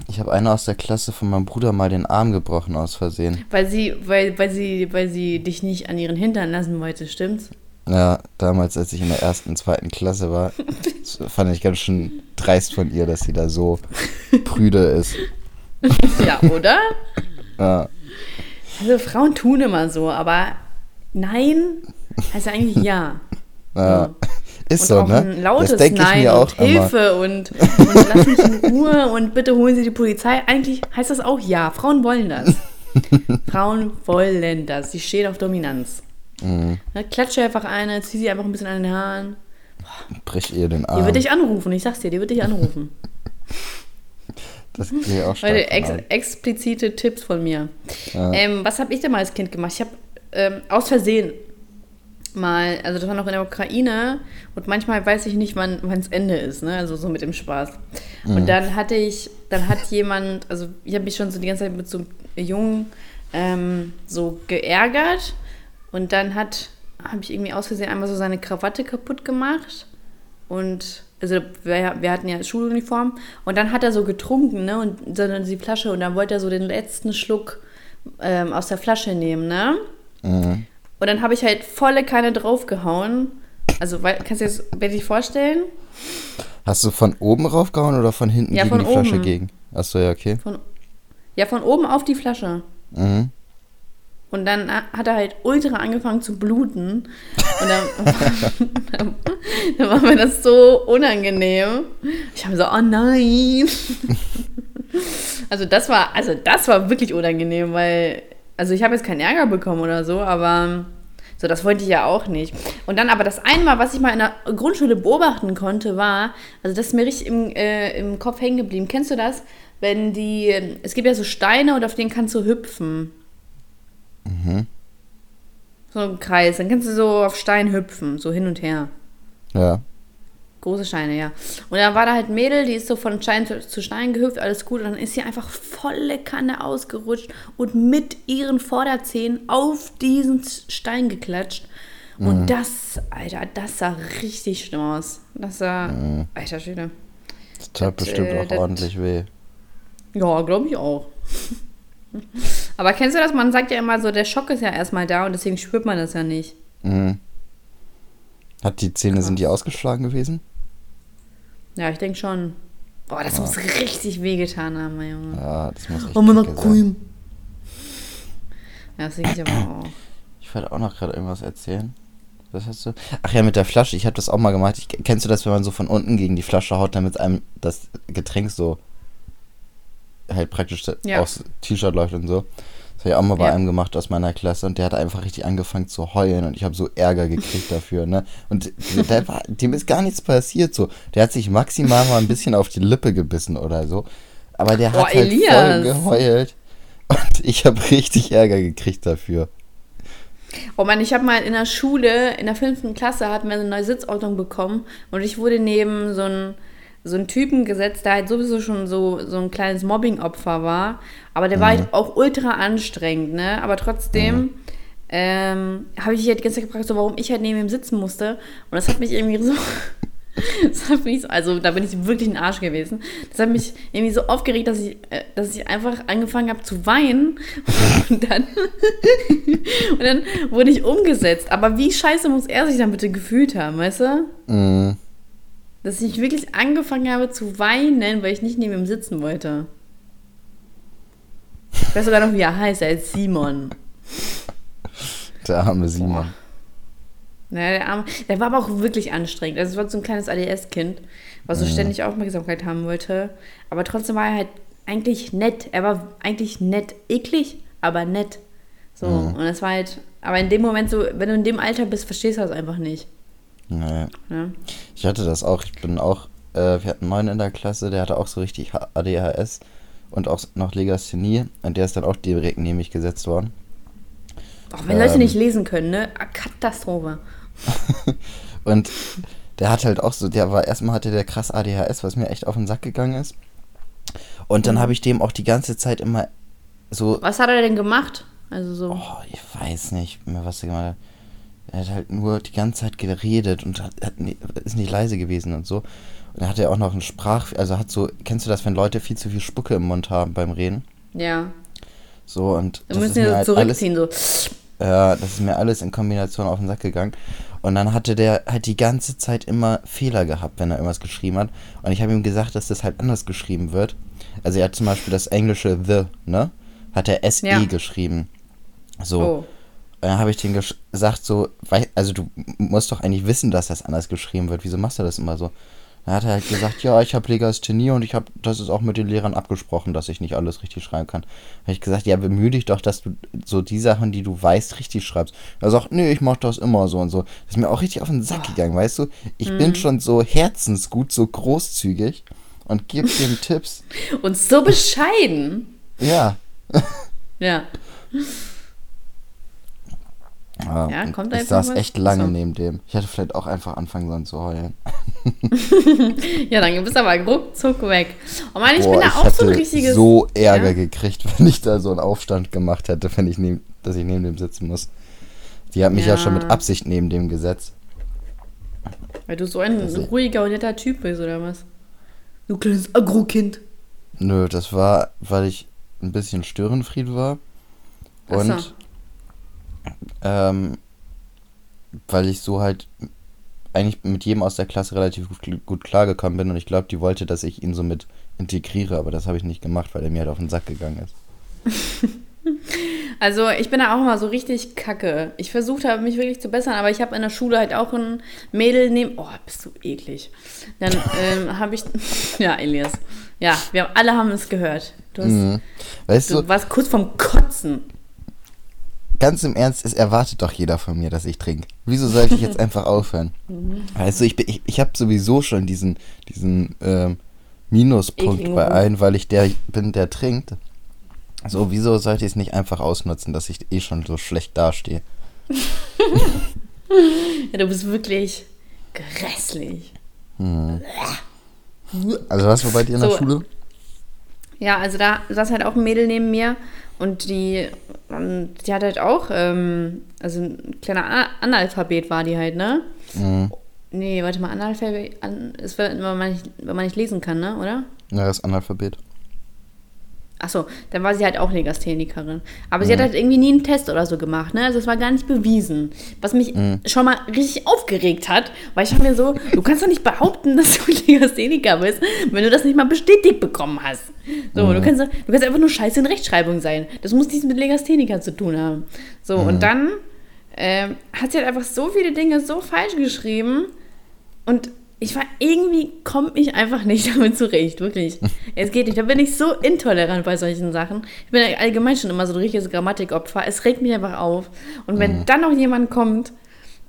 Ich habe einer aus der Klasse von meinem Bruder mal den Arm gebrochen aus Versehen. Weil sie, weil, weil sie, weil sie dich nicht an ihren Hintern lassen wollte, stimmt's? Ja, damals, als ich in der ersten, zweiten Klasse war, fand ich ganz schön dreist von ihr, dass sie da so prüde ist. ja, oder? Ja. Also Frauen tun immer so, aber nein heißt ja eigentlich ja. ja. Ist und so, auch ne? ein lautes das denke ich Nein mir und auch immer. Hilfe und, und lass mich in Ruhe und bitte holen Sie die Polizei. Eigentlich heißt das auch ja. Frauen wollen das. Frauen wollen das. Sie stehen auf Dominanz. Mhm. Ne, klatsche einfach eine, zieh sie einfach ein bisschen an den Haaren. Brich ihr den Die Arm. wird dich anrufen, ich sag's dir, die wird dich anrufen. das geht auch stark Leute, ex explizite Tipps von mir. Ja. Ähm, was habe ich denn mal als Kind gemacht? Ich habe ähm, aus Versehen mal, also das war noch in der Ukraine und manchmal weiß ich nicht, wann es Ende ist, ne? Also so mit dem Spaß. Und dann hatte ich, dann hat jemand, also ich habe mich schon so die ganze Zeit mit so einem Jungen ähm, so geärgert und dann hat, habe ich irgendwie aus Versehen einmal so seine Krawatte kaputt gemacht und also wir, wir hatten ja Schuluniform und dann hat er so getrunken, ne, und dann die Flasche und dann wollte er so den letzten Schluck ähm, aus der Flasche nehmen, ne? Mhm. Und dann habe ich halt volle Kanne draufgehauen. Also, weil, kannst du dir das dir vorstellen? Hast du von oben raufgehauen oder von hinten Ja, gegen von die Flasche oben. gegen? Achso, ja, okay. Von, ja, von oben auf die Flasche. Mhm. Und dann hat er halt ultra angefangen zu bluten. Und dann, dann, dann war mir das so unangenehm. Ich habe so, oh nein. Also das war, also das war wirklich unangenehm, weil, also ich habe jetzt keinen Ärger bekommen oder so, aber so, das wollte ich ja auch nicht. Und dann aber das eine Mal, was ich mal in der Grundschule beobachten konnte, war, also das ist mir richtig im, äh, im Kopf hängen geblieben. Kennst du das? Wenn die, es gibt ja so Steine und auf denen kannst du hüpfen. Mhm. So im Kreis. Dann kannst du so auf Stein hüpfen, so hin und her. Ja. Große Steine, ja. Und dann war da halt ein Mädel, die ist so von Stein zu, zu Stein gehüpft, alles gut. Und dann ist sie einfach volle Kanne ausgerutscht und mit ihren Vorderzähnen auf diesen Stein geklatscht. Und das, Alter, das sah richtig schlimm aus. Das sah, alter Schwede. Das tat Das, bestimmt äh, auch das- ordentlich weh. Ja, glaube ich auch. Aber kennst du das? Man sagt ja immer so, der Schock ist ja erstmal da und deswegen spürt man das ja nicht. Mhm. Hat die Zähne, sind die ausgeschlagen gewesen? Ja, ich denke schon. Boah, das muss richtig wehgetan haben, mein Junge. Ja, das muss echt Oh, sein. Cream. Ja, das denke ich aber auch. Ich wollte auch noch gerade irgendwas erzählen. Was hast du? Ach ja, mit der Flasche. Ich habe das auch mal gemacht. Ich, kennst du das, wenn man so von unten gegen die Flasche haut, damit einem das Getränk so halt praktisch Ja. aufs T-Shirt läuft und so? Das habe ich auch mal bei Ja. einem gemacht aus meiner Klasse und der hat einfach richtig angefangen zu heulen und ich habe so Ärger gekriegt dafür, ne? Und der war, dem ist gar nichts passiert so. Der hat sich maximal mal ein bisschen auf die Lippe gebissen oder so. Aber der Boah, hat halt voll Elias. geheult. Und ich habe richtig Ärger gekriegt dafür. Oh Mann, ich habe mal in der Schule, in der fünften Klasse, hatten wir eine neue Sitzordnung bekommen und ich wurde neben so einen, so einen Typen gesetzt, der halt sowieso schon so, so ein kleines Mobbing-Opfer war. Aber der war halt auch ultra anstrengend, ne? Aber trotzdem ähm, habe ich mich halt die ganze Zeit gefragt, so, warum ich halt neben ihm sitzen musste. Und das hat mich irgendwie so. Das hat mich so, also da bin ich wirklich ein Arsch gewesen. Das hat mich irgendwie so aufgeregt, dass ich, äh, dass ich einfach angefangen habe zu weinen. Und dann, und dann wurde ich umgesetzt. Aber wie scheiße muss er sich dann bitte gefühlt haben, weißt du? Mhm. Dass ich wirklich angefangen habe zu weinen, weil ich nicht neben ihm sitzen wollte. Ich weiß sogar noch, wie er heißt. Er ist Simon. Der arme Simon. Naja, der, Arme, der war aber auch wirklich anstrengend. Also es war so ein kleines ADS-Kind, was so ständig Aufmerksamkeit haben wollte. Aber trotzdem war er halt eigentlich nett. Er war eigentlich nett. Eklig, aber nett. So, und es war halt, aber in dem Moment so, wenn du in dem Alter bist, verstehst du das einfach nicht. Nee. Ne? Ich hatte das auch. Ich bin auch, äh, wir hatten einen neuen in der Klasse, der hatte auch so richtig ADHS und auch noch Legasthenie und der ist dann auch direkt neben mich gesetzt worden. Auch wenn Leute Ähm. nicht lesen können, ne? Ah, Katastrophe. Und der hat halt auch so, der war erstmal hatte der krass ADHS, was mir echt auf den Sack gegangen ist. Und dann habe ich dem auch die ganze Zeit immer so, Was hat er denn gemacht? Also so. oh, ich weiß nicht mehr, was er gemacht hat. Er hat halt nur die ganze Zeit geredet und hat, hat, nie- ist nicht leise gewesen und so. Und er hatte auch noch einen Sprach, also hat so, kennst du das, wenn Leute viel zu viel Spucke im Mund haben beim Reden? Ja. So und Wir müssen ja halt zurückziehen, alles, so. Ja, das ist mir alles in Kombination auf den Sack gegangen. Und dann hatte der halt die ganze Zeit immer Fehler gehabt, wenn er irgendwas geschrieben hat. Und ich habe ihm gesagt, dass das halt anders geschrieben wird. Also er hat zum Beispiel das englische The, ne? Hat er SE Ja. geschrieben. So. Oh. Dann habe ich den gesch- gesagt, so, also du musst doch eigentlich wissen, dass das anders geschrieben wird. Wieso machst du das immer so? Dann hat er halt gesagt, ja, ich habe Legasthenie und ich habe, das ist auch mit den Lehrern abgesprochen, dass ich nicht alles richtig schreiben kann. Habe ich gesagt, ja, bemühe dich doch, dass du so die Sachen, die du weißt, richtig schreibst. Er sagt, nee, ich mach das immer so und so. Das ist mir auch richtig auf den Sack gegangen, weißt du? Ich bin schon so herzensgut, so großzügig und gebe dem Tipps. Und so bescheiden. Ja. Ja. Ja, Ja, und kommt ich saß was? echt lange Achso. neben dem. Ich hätte vielleicht auch einfach anfangen sollen zu heulen. Ja, dann bist du aber ruckzuck weg. Oh Mann, ich Boah, bin da ich auch so ein richtiges. so Ärger Ja? gekriegt, wenn ich da so einen Aufstand gemacht hätte, wenn ich neben, dass ich neben dem sitzen muss. Die hat mich ja. Ja. schon mit Absicht neben dem gesetzt. Weil du so ein Das ruhiger und netter Typ bist, oder was? Du kleines Agro-Kind. Nö, das war, weil ich ein bisschen Störenfried war. Und so. Ähm, weil ich so halt eigentlich mit jedem aus der Klasse relativ gut, gut klargekommen bin und ich glaube, die wollte, dass ich ihn so mit integriere, aber das habe ich nicht gemacht, weil er mir halt auf den Sack gegangen ist. Also ich bin da auch immer so richtig kacke. Ich versucht habe, mich wirklich zu bessern, aber ich habe in der Schule halt auch ein Mädel neben... Oh, bist du eklig. Dann ähm, habe ich... Ja, Elias. Ja, wir haben, alle haben es gehört. Du, hast, Mhm. Weißt du, du warst kurz vorm Kotzen. Ganz im Ernst, es erwartet doch jeder von mir, dass ich trinke. Wieso sollte ich jetzt einfach aufhören? Du, ich, bin- ich, ich habe sowieso schon diesen, diesen ähm, Minuspunkt Ekligen bei allen, weil ich der bin, der trinkt. So, wieso sollte ich es nicht einfach ausnutzen, dass ich eh schon so schlecht dastehe? Ja, du bist wirklich grässlich. Also was war bei dir in der So. Schule? Ja, also da saß halt auch ein Mädel neben mir und die, ähm, die hat halt auch, ähm, also ein kleiner Analphabet war die halt, ne? Mhm. Nee, warte mal, Analphabet, an, ist, wenn man, nicht, wenn man nicht lesen kann, ne, oder? Ja, das Analphabet. Achso, dann war sie halt auch Legasthenikerin. Aber sie hat halt irgendwie nie einen Test oder so gemacht, ne? Also es war gar nicht bewiesen. Was mich schon mal richtig aufgeregt hat, weil ich habe mir so, du kannst doch nicht behaupten, dass du Legastheniker bist, wenn du das nicht mal bestätigt bekommen hast. So, du, kannst, du kannst einfach nur scheiße in Rechtschreibung sein. Das muss nichts mit Legastheniker zu tun haben. So, und dann ähm, hat sie halt einfach so viele Dinge so falsch geschrieben und ich war irgendwie, komme ich einfach nicht damit zurecht, wirklich. Es geht nicht. Da bin ich so intolerant bei solchen Sachen. Ich bin allgemein schon immer so ein richtiges Grammatikopfer. Es regt mich einfach auf. Und wenn dann noch jemand kommt,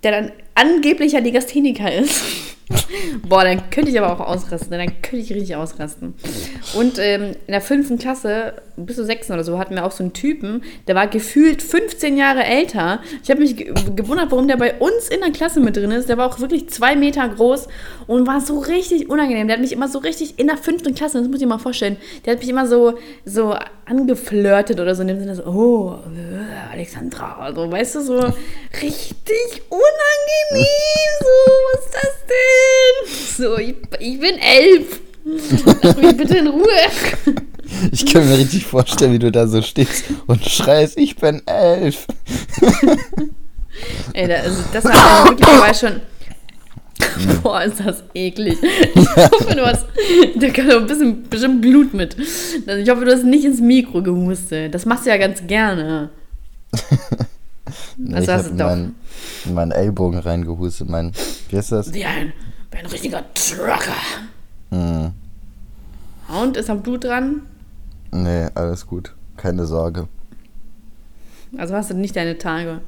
der dann angeblicher Legastheniker ist, boah, dann könnte ich aber auch ausrasten. Dann könnte ich richtig ausrasten. Und ähm, in der fünften Klasse, bis zur sechsten oder so, hatten wir auch so einen Typen, der war gefühlt 15 Jahre älter. Ich habe mich ge gewundert, warum der bei uns in der Klasse mit drin ist. Der war auch wirklich zwei Meter groß und war so richtig unangenehm. Der hat mich immer so richtig in der fünften Klasse, das muss ich dir mal vorstellen, der hat mich immer so, so angeflirtet oder so in dem Sinne so, oh, äh, Alexandra, so, weißt du, so richtig unangenehm, so, was ist das denn? So, ich, ich bin elf. Lass mich bitte in Ruhe. Ich kann mir richtig vorstellen, wie du da so stehst und schreist, ich bin elf. Ey, da, also das war wirklich dabei schon. Boah, ist das eklig. Ich hoffe, du hast. Da kann doch ein bisschen bestimmt Blut mit. Also ich hoffe, du hast nicht ins Mikro gehustet. Das machst du ja ganz gerne. Nee, Also ich hast habe meinen- in meinen Ellbogen reingehustet. Mein, wie ist das? Wie ein, wie ein richtiger Trucker. Hm, Und ist am Blut dran? nee, alles gut. Keine Sorge. Also hast du nicht deine Tage.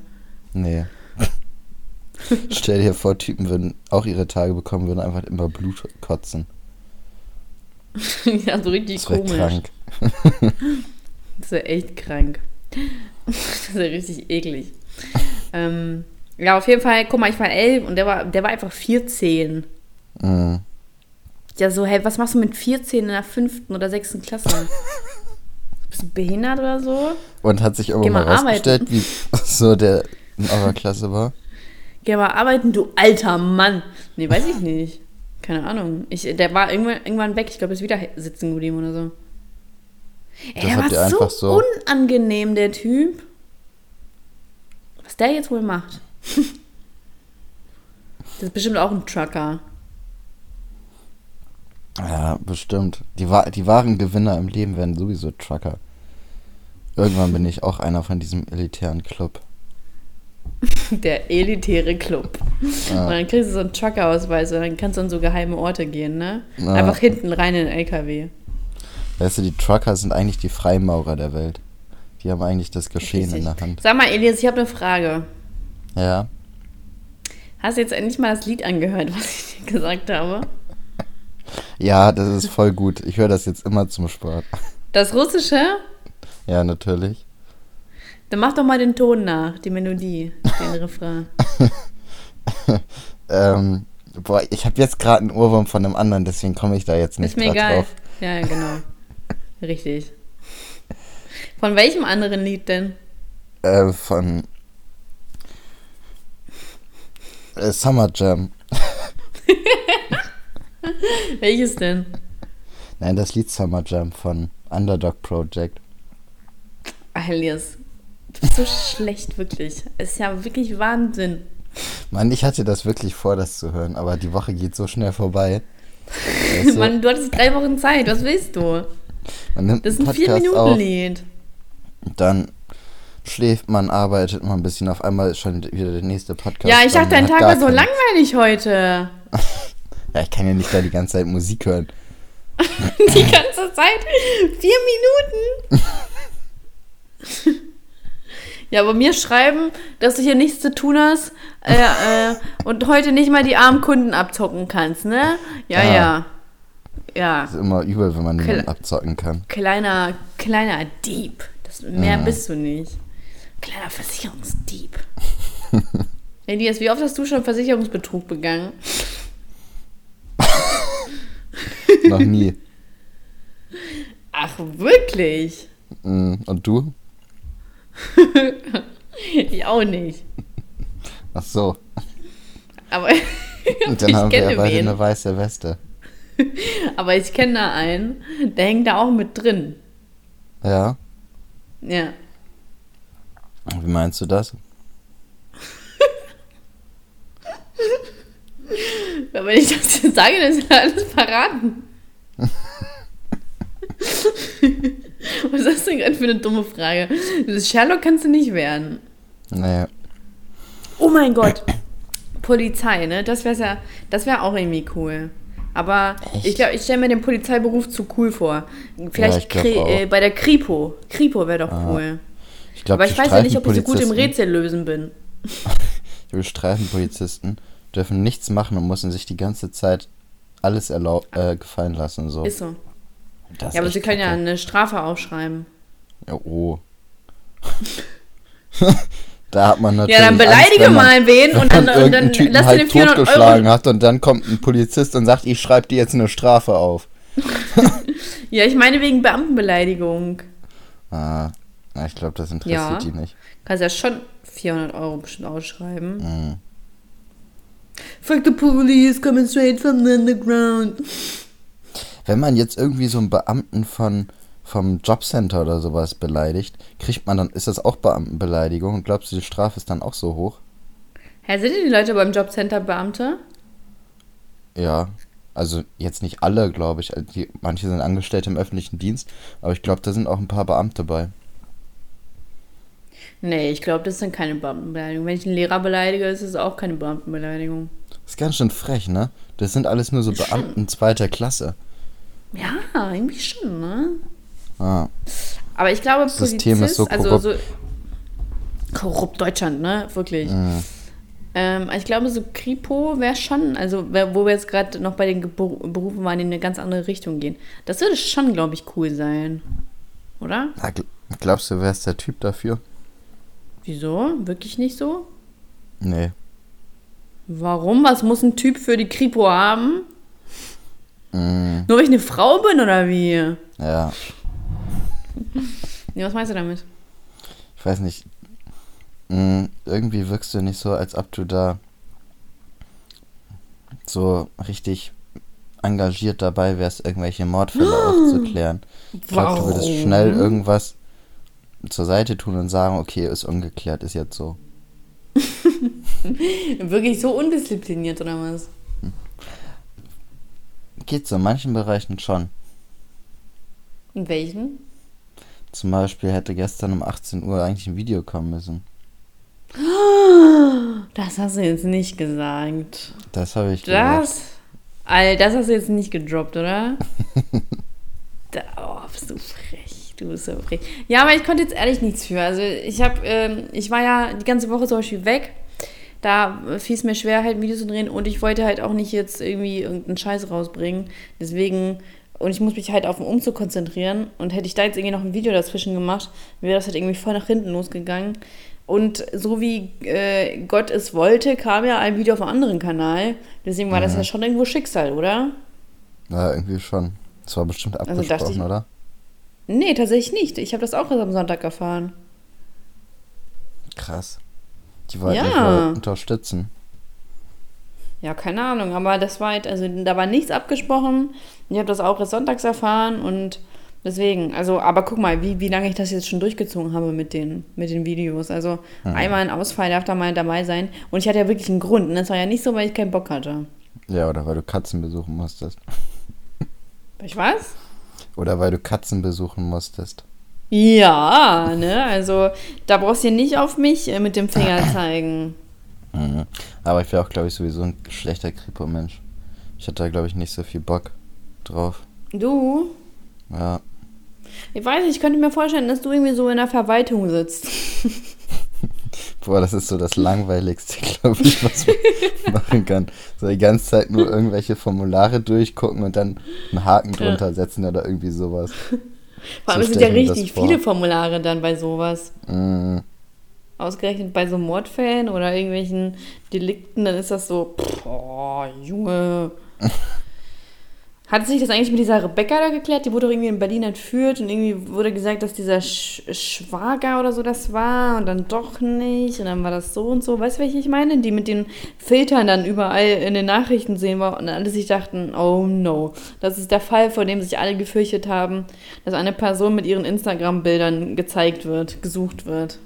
Nee. Stell dir vor, Typen würden auch ihre Tage bekommen, würden einfach immer Blut kotzen. ja, so richtig Das komisch. krank. Das wäre echt krank. Das wäre richtig eklig. ähm, ja, auf jeden Fall, guck mal, ich war elf und der war, der war einfach 14. Mhm. Ja, so, hey, was machst du mit 14 in der fünften oder sechsten Klasse? Bist du behindert oder so? Und hat sich irgendwann mal rausgestellt, wie so der in eurer Klasse war? Geh mal arbeiten, du alter Mann. Nee, weiß ich nicht. Keine Ahnung. Ich, der war irgendwann, irgendwann weg. Ich glaube, ist wieder sitzen geblieben oder so. Ey, Das der war so so- unangenehm, der Typ. Der jetzt wohl macht. das ist bestimmt auch ein Trucker. Ja, bestimmt. Die, die wahren Gewinner im Leben werden sowieso Trucker. Irgendwann bin ich auch einer von diesem elitären Club. Der elitäre Club. Ja. Und dann kriegst du so einen Trucker-Ausweis und dann kannst du an so geheime Orte gehen, ne? Ja. Einfach hinten rein in den LKW. Weißt du, die Trucker sind eigentlich die Freimaurer der Welt. Die haben eigentlich das Geschehen in Richtig. der Hand. Sag mal, Elias, ich habe eine Frage. Ja. Hast du jetzt endlich mal das Lied angehört, was ich dir gesagt habe? Ja, das ist voll gut. Ich höre das jetzt immer zum Sport. Das Russische? Ja, natürlich. Dann mach doch mal den Ton nach, die Melodie, den Refrain. Ähm, boah, ich habe jetzt gerade einen Ohrwurm von einem anderen, deswegen komme ich da jetzt nicht Ist mir egal. drauf. Ja, ja, genau. Richtig. Von welchem anderen Lied denn? Äh, von äh, Summer Jam. Welches denn? Nein, das Lied Summer Jam von Underdog Project. Ach, Elias, du bist so schlecht, wirklich. Es ist ja wirklich Wahnsinn. Mann, ich hatte das wirklich vor, das zu hören, aber die Woche geht so schnell vorbei. Weißt du, Mann, du hattest drei Wochen Zeit, was willst du? Das ist ein Vier-Minuten-Lied. Dann schläft man, arbeitet man ein bisschen, auf einmal ist schon wieder der nächste Podcast. Ja, ich dachte, dein Tag war so langweilig heute. Ja, ich kann ja nicht da die ganze Zeit Musik hören. Die ganze Zeit. Vier Minuten. Ja, aber mir schreiben, dass du hier nichts zu tun hast äh, äh, und heute nicht mal die armen Kunden abzocken kannst, ne? Ja, Ja. ja. Ja. ist immer übel, wenn man niemanden abzocken kann. Kleiner, kleiner Dieb. Das, mehr Mhm. bist du nicht. Kleiner Versicherungsdieb. Elias, wie oft hast du schon Versicherungsbetrug begangen? Noch nie. Ach, wirklich? Mm, Und du? Ich auch nicht. Ach so. Aber Und dann ich haben wir ja beide wen. eine weiße Weste. Aber ich kenne da einen, der hängt da auch mit drin. Ja. Ja. Wie meinst du das? Aber wenn ich das jetzt sage, dann ist ja alles verraten. Was ist das denn gerade für eine dumme Frage? Das Sherlock kannst du nicht werden. Nee. Oh mein Gott. Polizei, ne? Das wäre ja, das wäre auch irgendwie cool. Aber Echt? ich glaube, ich stelle mir den Polizeiberuf zu cool vor. Vielleicht glaub auch. äh, bei der Kripo. Kripo wäre doch cool. Ich glaube, Aber ich weiß ja nicht, ob ich so gut im Rätsel lösen bin. Die Streifenpolizisten dürfen nichts machen und müssen sich die ganze Zeit alles erlau äh, gefallen lassen. So. Ist so. Das Ja, aber sie können ja eine Strafe aufschreiben. Ja, oh. da hat man natürlich. Ja, dann beleidige Angst, man- mal wen und dann, und dann Typen lass halt den 400 totgeschlagen Euro. hat und dann kommt ein Polizist und sagt, ich schreibe dir jetzt eine Strafe auf. Ja, ich meine wegen Beamtenbeleidigung. Ah, ich glaube, das interessiert Ja. die nicht. Kannst ja schon 400 Euro bestimmt ausschreiben. Mhm. Fuck the police coming straight from the underground. Wenn man jetzt irgendwie so einen Beamten von vom Jobcenter oder sowas beleidigt, kriegt man dann, ist das auch Beamtenbeleidigung und glaubst du, die Strafe ist dann auch so hoch? Hä, sind denn die Leute beim Jobcenter Beamte? Ja, also jetzt nicht alle, glaube ich. Die, manche sind Angestellte im öffentlichen Dienst, aber ich glaube, da sind auch ein paar Beamte bei. Nee, ich glaube, das sind keine Beamtenbeleidigungen. Wenn ich einen Lehrer beleidige, ist es auch keine Beamtenbeleidigung. ist ganz schön frech, ne? Das sind alles nur so Beamten zweiter Klasse. Ja, irgendwie schon, ne? Ah, Aber ich glaube, Das System ist so also korrupt. so korrupt Deutschland, ne? Wirklich. mh. Ähm, ich glaube, so Kripo wäre schon, also wo wir jetzt gerade noch bei den Berufen waren, die in eine ganz andere Richtung gehen. Das würde schon, glaube ich, cool sein. Oder? Na, gl- glaubst du, wer ist der Typ dafür? Wieso? Wirklich nicht so? Nee. Warum? Was muss ein Typ für die Kripo haben? Mm, Nur weil ich eine Frau bin oder wie? ja, Nee, was meinst du damit? ich weiß nicht. Mm, irgendwie wirkst du nicht so, als ob du da so richtig engagiert dabei wärst, irgendwelche Mordfälle aufzuklären. Ich glaube, du würdest schnell irgendwas zur Seite tun und sagen, okay, ist ungeklärt, ist jetzt so. Wirklich so undiszipliniert oder was? Geht so, in manchen Bereichen schon. In welchen? Zum Beispiel hätte gestern um 18 Uhr eigentlich ein Video kommen müssen. Das hast du jetzt nicht gesagt. Das habe ich Das, all, das hast du jetzt nicht gedroppt, oder? da, oh, bist du frech. Du bist so frech. Ja, aber ich konnte jetzt ehrlich nichts für. Also ich habe, ähm, ich war ja die ganze Woche zum Beispiel weg. Da fiel es mir schwer, halt ein Video zu drehen und ich wollte halt auch nicht jetzt irgendwie irgendeinen Scheiß rausbringen. Deswegen und ich muss mich halt auf den Umzug konzentrieren. Und hätte ich da jetzt irgendwie noch ein Video dazwischen gemacht, wäre das halt irgendwie voll nach hinten losgegangen. Und so wie äh, Gott es wollte, kam ja ein Video auf einem anderen Kanal. Deswegen war mhm. das ja schon irgendwo Schicksal, oder? Ja, irgendwie schon. Das war bestimmt also abgesprochen, also ich, oder? Nee, tatsächlich nicht. Ich habe das auch erst am Sonntag erfahren. Krass. Die wollten ja. mich unterstützen. Ja, keine Ahnung, aber das war halt, also da war nichts abgesprochen. Ich habe das auch erst sonntags erfahren und deswegen, also, aber guck mal, wie, wie lange ich das jetzt schon durchgezogen habe mit den, mit den Videos. Also mhm. einmal ein Ausfall darf da mal dabei sein. Und ich hatte ja wirklich einen Grund. Und das war ja nicht so, weil ich keinen Bock hatte. Ja, oder weil du Katzen besuchen musstest. Ich was? Oder weil du Katzen besuchen musstest. Ja, ne, also da brauchst du nicht auf mich äh, mit dem Finger zeigen. Mhm. Aber ich wäre auch, glaube ich, sowieso ein schlechter Kripo-Mensch. Ich hatte da, glaube ich, nicht so viel Bock drauf. Du? Ja. Ich weiß nicht, ich könnte mir vorstellen, dass du irgendwie so in der Verwaltung sitzt. Boah, das ist so das Langweiligste, glaube ich, was man machen kann. So die ganze Zeit nur irgendwelche Formulare durchgucken und dann einen Haken drunter ja. setzen oder irgendwie sowas. Vor allem so sind ja richtig viele Formulare dann bei sowas. Mhm ausgerechnet bei so Mordfällen oder irgendwelchen Delikten, dann ist das so, oh, Junge. Hat sich das eigentlich mit dieser Rebecca da geklärt? Die wurde doch irgendwie in Berlin entführt und irgendwie wurde gesagt, dass dieser Sch Schwager oder so das war und dann doch nicht und dann war das so und so. Weißt du, welche ich meine? Die mit den Filtern dann überall in den Nachrichten sehen war und alle sich dachten, oh no, das ist der Fall, vor dem sich alle gefürchtet haben, dass eine Person mit ihren Instagram-Bildern gezeigt wird, gesucht wird.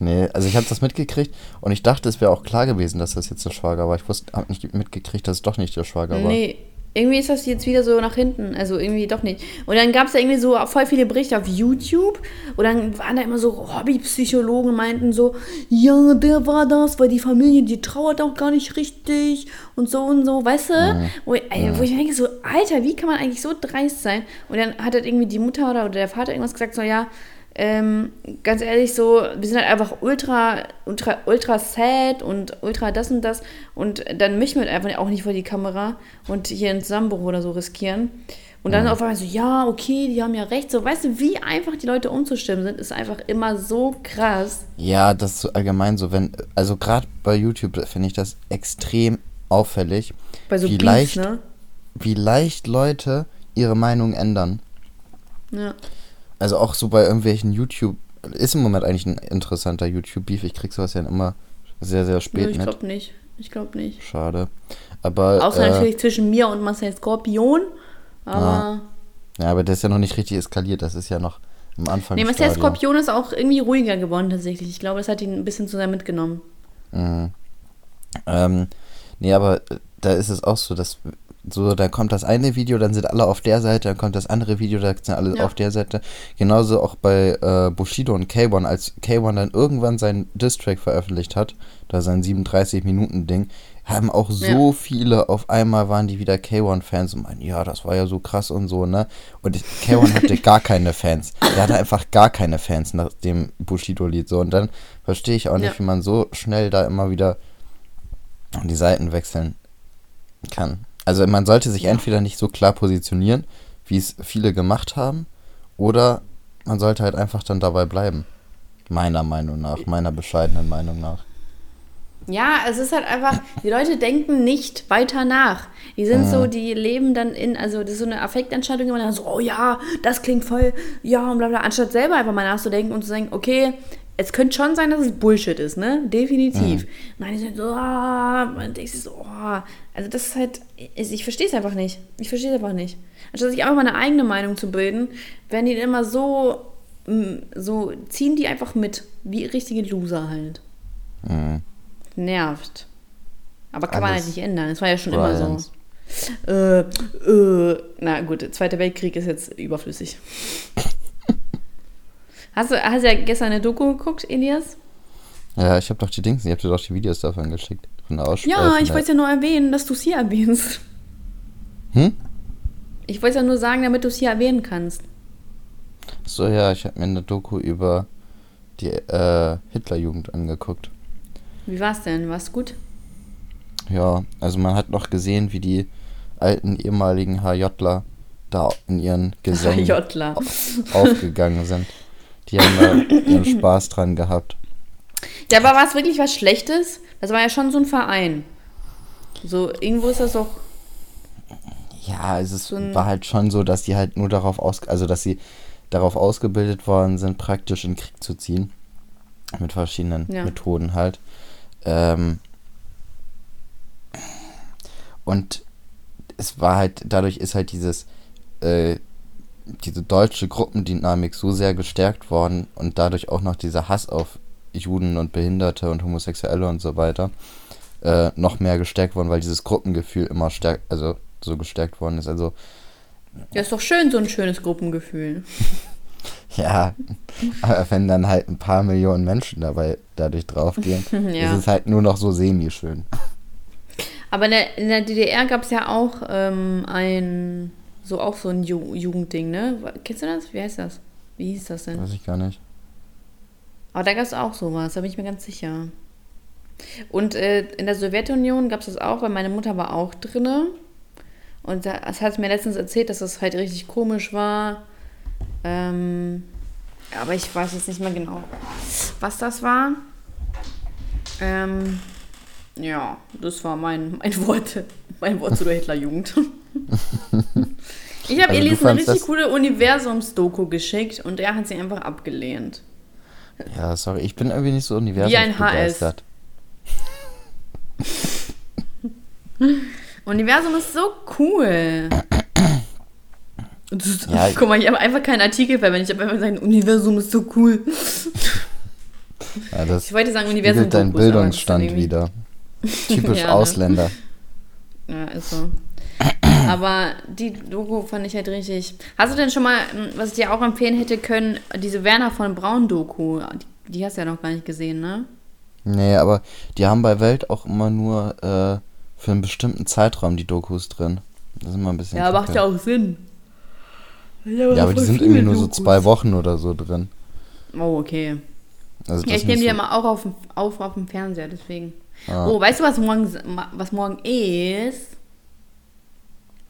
Nee, also ich habe das mitgekriegt und ich dachte, es wäre auch klar gewesen, dass das jetzt der Schwager war. Ich wusste, habe nicht mitgekriegt, dass es doch nicht der Schwager war. Nee, irgendwie ist das jetzt wieder so nach hinten. Also irgendwie doch nicht. Und dann gab es da irgendwie so voll viele Berichte auf YouTube. Und dann waren da immer so Hobbypsychologen, meinten so, ja, der war das, weil die Familie, die trauert auch gar nicht richtig und so und so, weißt du? Mhm. Wo, ey, wo ich denke so, Alter, wie kann man eigentlich so dreist sein? Und dann hat halt irgendwie die Mutter oder, oder der Vater irgendwas gesagt, so, ja, ähm, ganz ehrlich, so, wir sind halt einfach ultra, ultra, ultra sad und ultra das und das. Und dann wir halt einfach auch nicht vor die Kamera und hier einen Zusammenbruch oder so riskieren. Und dann mhm. auf einmal so, ja, okay, die haben ja recht. So, weißt du, wie einfach die Leute umzustimmen sind, ist einfach immer so krass. Ja, das ist so allgemein so, wenn, also gerade bei YouTube finde ich das extrem auffällig. Bei so wie Beats, leicht, ne? Wie leicht Leute ihre Meinung ändern. Ja. Also auch so bei irgendwelchen YouTube, ist im Moment eigentlich ein interessanter YouTube-Beef. Ich krieg sowas ja immer sehr, sehr spät nee, ich glaube nicht. Ich glaube nicht. Schade. Aber. Außer äh, natürlich zwischen mir und Marcel Skorpion. Aber. Ja. ja, aber der ist ja noch nicht richtig eskaliert. Das ist ja noch am Anfang. Nee, Marcel Skorpion ist auch irgendwie ruhiger geworden tatsächlich. Ich glaube, das hat ihn ein bisschen zu sehr mitgenommen. Mhm. Ähm, nee, aber da ist es auch so, dass so, da kommt das eine Video, dann sind alle auf der Seite, dann kommt das andere Video, da sind alle ja. auf der Seite. Genauso auch bei äh, Bushido und K1, als K1 dann irgendwann seinen Distrack veröffentlicht hat, da sein 37-Minuten-Ding, haben auch so ja. viele auf einmal waren die wieder K1-Fans und meinen, ja, das war ja so krass und so, ne? Und K1 hatte gar keine Fans. Er hatte einfach gar keine Fans nach dem Bushido-Lied so. Und dann verstehe ich auch nicht, ja. wie man so schnell da immer wieder die Seiten wechseln kann. Also man sollte sich entweder nicht so klar positionieren, wie es viele gemacht haben, oder man sollte halt einfach dann dabei bleiben. Meiner Meinung nach, meiner bescheidenen Meinung nach. Ja, es ist halt einfach, die Leute denken nicht weiter nach. Die sind mhm. so, die leben dann in, also das ist so eine Affektentscheidung, immer so, oh ja, das klingt voll, ja und bla bla, anstatt selber einfach mal nachzudenken und zu sagen, okay, es könnte schon sein, dass es Bullshit ist, ne? Definitiv. Nein, die sind so, ah, man denkt sich so, oh. Also das ist halt, ich, ich verstehe es einfach nicht. Ich verstehe es einfach nicht. Anstatt sich einfach mal eine eigene Meinung zu bilden, werden die immer so, mm, so, ziehen die einfach mit, wie richtige Loser halt. Mhm. Nervt. Aber kann man Alles halt nicht ändern. Es war ja schon immer so. Äh, äh, na gut, Zweiter Weltkrieg ist jetzt überflüssig. Hast du, hast ja gestern eine Doku geguckt, Elias? Ja, ich habe doch die Dings, ich habe dir doch die Videos davon geschickt. Von der Aussprache. Ja, ich wollte ja nur erwähnen, dass du es hier erwähnst. Hm? Ich wollte ja nur sagen, damit du es hier erwähnen kannst. So, ja, ich habe mir eine Doku über die äh, Hitlerjugend angeguckt. Wie war's denn? War's gut? Ja, also man hat noch gesehen, wie die alten ehemaligen HJler da in ihren Gesängen aufgegangen sind. Die haben da ihren Spaß dran gehabt. Ja, aber war es wirklich was Schlechtes? Das war ja schon so ein Verein. So, irgendwo ist das doch. Ja, also es So ein- war halt schon so, dass die halt nur darauf aus, also dass sie darauf ausgebildet worden sind, praktisch in Krieg zu ziehen. Mit verschiedenen Ja. Methoden halt. Ähm, und es war halt, dadurch ist halt dieses, äh, diese deutsche Gruppendynamik so sehr gestärkt worden und dadurch auch noch dieser Hass auf Juden und Behinderte und Homosexuelle und so weiter äh, noch mehr gestärkt worden, weil dieses Gruppengefühl immer stärk, also so gestärkt worden ist. Also Ja, ist doch schön, so ein schönes Gruppengefühl. ja, aber wenn dann halt ein paar Millionen Menschen dabei dadurch draufgehen, Ja. ist es halt nur noch so semi-schön. Aber in der, in der DDR gab es ja auch ähm, ein, so auch so ein Ju Jugendding, ne? Kennst du das? Wie heißt das? Wie hieß das denn? Weiß ich gar nicht. Aber da gab es auch sowas, da bin ich mir ganz sicher. Und äh, in der Sowjetunion gab es das auch, weil meine Mutter war auch drinne. Und da- das hat mir letztens erzählt, dass das halt richtig komisch war. Ähm, aber ich weiß jetzt nicht mehr genau, was das war. Ähm, ja, das war mein, mein Wort. Mein Wort zu der Hitlerjugend. Ich habe Also Elise eine richtig coole Universums-Doku geschickt und er hat sie einfach abgelehnt. Ja, sorry, ich bin irgendwie nicht so universum Wie ein HS. Universum ist so cool. Ist, Ja, guck mal, ich habe einfach keinen Artikel verwendet. Ich habe einfach gesagt, Universum ist so cool. Ja, Ich wollte sagen, Universum spiegelt deinen Dokus, aber das ist Bildungsstand wieder. Typisch Ja? Ausländer. Ja, ist so. Aber die Doku fand ich halt richtig. Hast du denn schon mal, m, was ich dir auch empfehlen hätte können, diese Werner von Braun Doku? Die, die hast du ja noch gar nicht gesehen, ne? Nee, aber die haben bei Welt auch immer nur äh, für einen bestimmten Zeitraum die Dokus drin. Das ist immer ein bisschen. Ja, macht kacke. ja auch Sinn. Ja, aber die sind irgendwie nur so zwei Wochen oder so drin. Oh, okay. Also Ja, ich nehme die ja mal auch auf, dem- auf, auf dem Fernseher, deswegen. Ah. Oh, weißt du, was morgen, was morgen ist?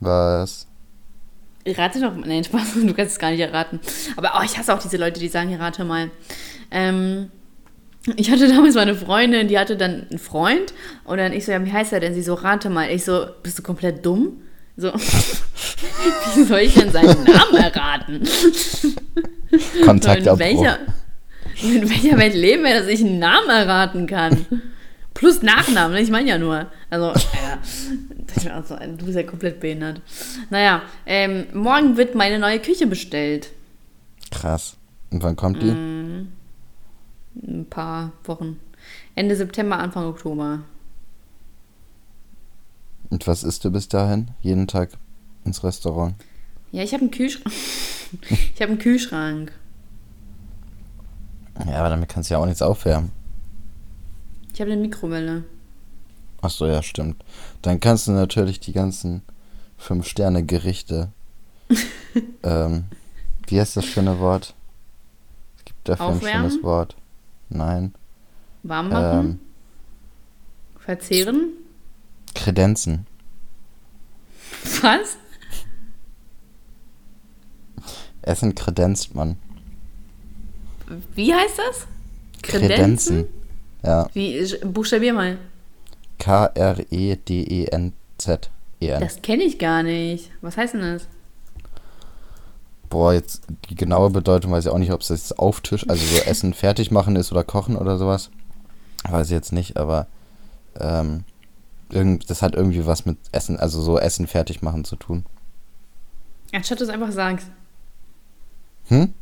Was? Rate doch. Nein, Spaß, du kannst es gar nicht erraten. Aber oh, ich hasse auch diese Leute, die sagen, rate mal. Ähm, ich hatte damals mal eine Freundin, die hatte dann einen Freund und dann ich so, ja, wie heißt er denn? Sie so, rate mal. Ich so, bist du komplett dumm? So, wie soll ich denn seinen Namen erraten? Kontaktabbruch. welcher, in welcher Welt leben wir, dass ich einen Namen erraten kann? Plus Nachnamen, ne? ich meine ja nur. Also, ja, das war auch so, du bist ja komplett behindert. Naja, ähm, morgen wird meine neue Küche bestellt. Krass. Und wann kommt die? Mm. Ein paar Wochen. Ende September, Anfang Oktober. Und was isst du bis dahin? Jeden Tag ins Restaurant. Ja, ich habe einen Kühlschrank. ich habe einen Kühlschrank. Ja, aber damit kannst du ja auch nichts aufwärmen. Ich habe eine Mikrowelle. Ach so, ja, stimmt. Dann kannst du natürlich die ganzen Fünf-Sterne-Gerichte. ähm, wie heißt das schöne Wort? Es gibt dafür ein Aufwärmen? schönes Wort. Nein. Warm machen? Ähm, verzehren? Kredenzen. Was? Essen kredenzt man. Wie heißt das? Kredenzen. Ja. Wie, buchstabier mal. E K-R-E-D-E-N-Z-E-N. Das kenne ich gar nicht. Was heißt denn das? Boah, jetzt die genaue Bedeutung weiß ich auch nicht, ob es das Auftisch, also so Essen fertig machen ist oder kochen oder sowas. Weiß ich jetzt nicht, aber ähm, irgend, das hat irgendwie was mit Essen, also so Essen fertig machen zu tun. Anstatt du es einfach sagst. Hm?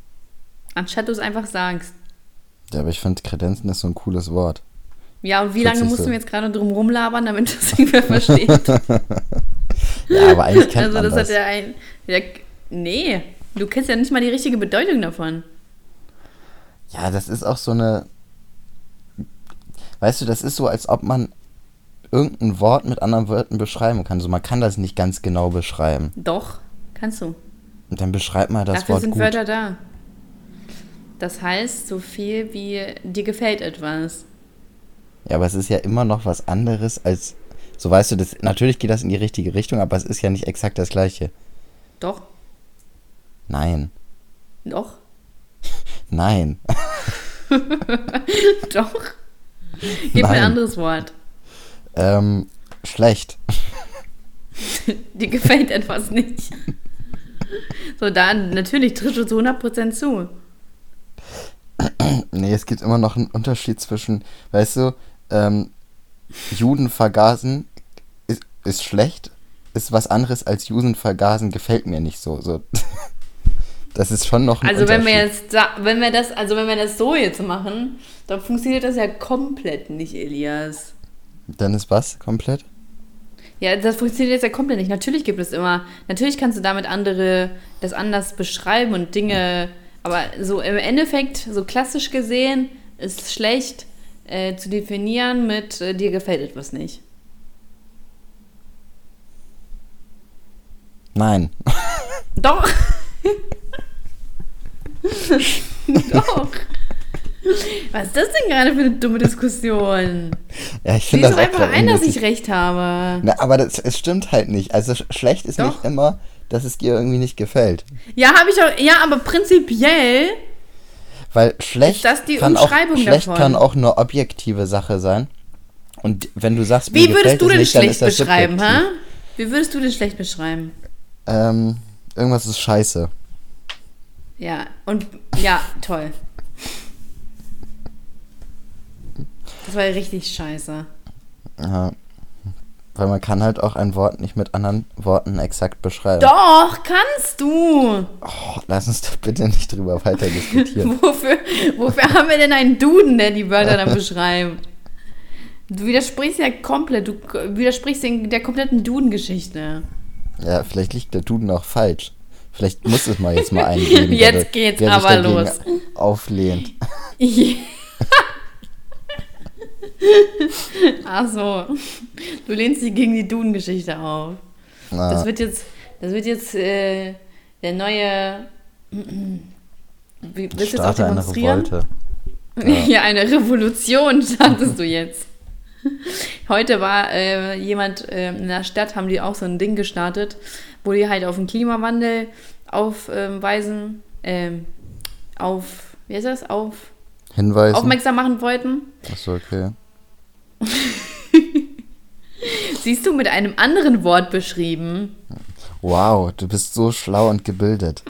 Anstatt du es einfach sagst. Ja, aber ich finde Kredenzen ist so ein cooles Wort. Ja, und wie lange musst so. du mir jetzt gerade drum rumlabern, damit das irgendwer versteht? Ja, aber eigentlich kennt also das, das. hat ja ein. Ja, nee, du kennst ja nicht mal die richtige Bedeutung davon. Ja, das ist auch so eine. Weißt du, das ist so, als ob man irgendein Wort mit anderen Wörtern beschreiben kann. So, man kann das nicht ganz genau beschreiben. Doch, kannst du. Und dann beschreibt man das Dafür Wort sind gut. Wörter da. Das heißt so viel wie dir gefällt etwas. Ja, aber es ist ja immer noch was anderes als. So weißt du, das, natürlich geht das in die richtige Richtung, aber es ist ja nicht exakt das gleiche. Doch, Nein. doch, Nein. doch. Gib mir Nein. ein anderes Wort. ähm, schlecht. Dir gefällt etwas nicht. So, dann natürlich trittst du zu 100% zu. Nee, es gibt immer noch einen Unterschied zwischen, weißt du, ähm, Juden vergasen ist, ist schlecht, ist was anderes als Juden vergasen gefällt mir nicht so. so. Das ist schon noch ein Also wenn wir jetzt, sa- wenn wir das, also wenn wir das so jetzt machen, dann funktioniert das ja komplett nicht, Elias. Dann ist was komplett? Ja, das funktioniert jetzt ja komplett nicht. Natürlich gibt es immer, natürlich kannst du damit andere das anders beschreiben und Dinge, aber so im Endeffekt, so klassisch gesehen, ist schlecht äh, zu definieren mit äh, dir gefällt etwas nicht. Nein. Doch. Doch. Was ist das denn gerade für eine dumme Diskussion? Ja, ich finde das einfach ein, dass ich recht habe. Na, aber das, es stimmt halt nicht. Also sch schlecht ist Doch. nicht immer, dass es dir irgendwie nicht gefällt. Ja, habe ich auch. Ja, aber prinzipiell. Weil schlecht, Ist das die kann, auch, schlecht davon? kann auch eine objektive Sache sein. Und wenn du sagst, Wie würdest du denn nicht, schlecht beschreiben, hä? Wie würdest du denn schlecht beschreiben? Ähm, irgendwas ist scheiße. Ja, und ja, toll. Das war ja richtig scheiße. Ja. Weil man kann halt auch ein Wort nicht mit anderen Worten exakt beschreiben. Doch, kannst du. Oh, lass uns doch bitte nicht drüber weiter diskutieren. Wofür, wofür haben wir denn einen Duden, der die Wörter dann beschreibt? Du widersprichst ja komplett, du widersprichst den, der kompletten Duden-Geschichte. ja, vielleicht liegt der Duden auch falsch. Vielleicht muss es mal jetzt mal eingeben. Jetzt der, geht's der aber los. Auflehnt. Ach so. Du lehnst dich gegen die Duden-Geschichte auf. Na, Das wird jetzt, das wird jetzt äh, der neue. Wie, willst du jetzt auch starte eine? Revolte. Ja. eine Revolution startest du jetzt. Heute war äh, jemand äh, in der Stadt, haben die auch so ein Ding gestartet, wo die halt auf den Klimawandel aufweisen, ähm, auf, wie heißt das, auf, Hinweisen. aufmerksam machen wollten. Achso, okay. Siehst du, mit einem anderen Wort beschrieben. Wow, du bist so schlau und gebildet.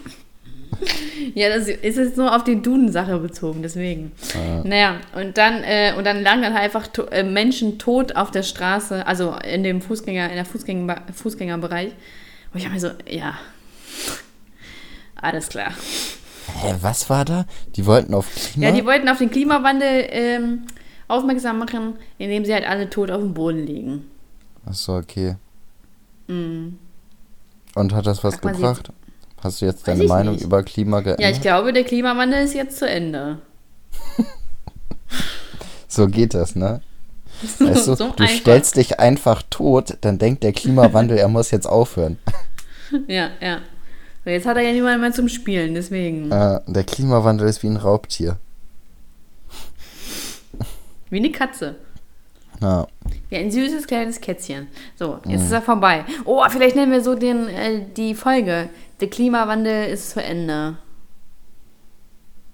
Ja, das ist jetzt nur auf die Duden-Sache bezogen, deswegen. Naja, und dann, äh, und dann lagen dann halt einfach to äh, Menschen tot auf der Straße, also in dem Fußgänger, in der Fußgänger Fußgängerbereich. Und ich habe mir so, ja, alles klar. Hä, was war da? Die wollten auf Klima? Ja, die wollten auf den Klimawandel ähm, aufmerksam machen, indem sie halt alle tot auf dem Boden liegen. Achso, okay. Mhm. Und hat das was Sag gebracht? Hast du jetzt deine Meinung nicht. über Klima geändert? Ja, ich glaube, der Klimawandel ist jetzt zu Ende. So geht das, ne? Weißt du, So du einfach. stellst dich einfach tot, dann denkt der Klimawandel, er muss jetzt aufhören. Ja, ja. So, jetzt hat er ja niemanden mehr zum Spielen, deswegen. Äh, der Klimawandel ist wie ein Raubtier. Wie eine Katze. Ja. Wie ein süßes kleines Kätzchen. So, jetzt ist er vorbei. Oh, vielleicht nennen wir so den, äh, die Folge. Der Klimawandel ist zu Ende.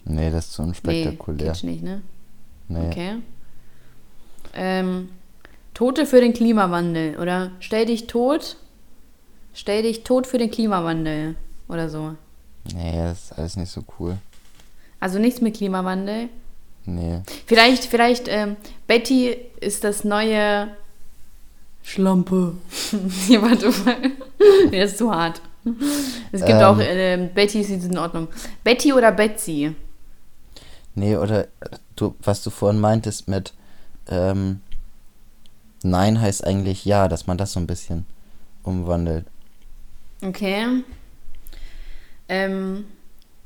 Nee, das ist so Nee, unspektakulär. geht nicht, ne? Nee. Okay. Ähm, Tote für den Klimawandel. Oder stell dich tot. Stell dich tot für den Klimawandel. Oder so. Nee, das ist alles nicht so cool. Also nichts mit Klimawandel. Nee. Vielleicht, vielleicht, ähm, Betty ist das neue Schlampe. Hier, warte mal. Der ist zu hart. Es gibt Ähm. auch, äh, Betty ist in Ordnung. Betty oder Betsy? Nee, oder du, was du vorhin meintest mit ähm, Nein heißt eigentlich Ja, dass man das so ein bisschen umwandelt. Okay. Ähm,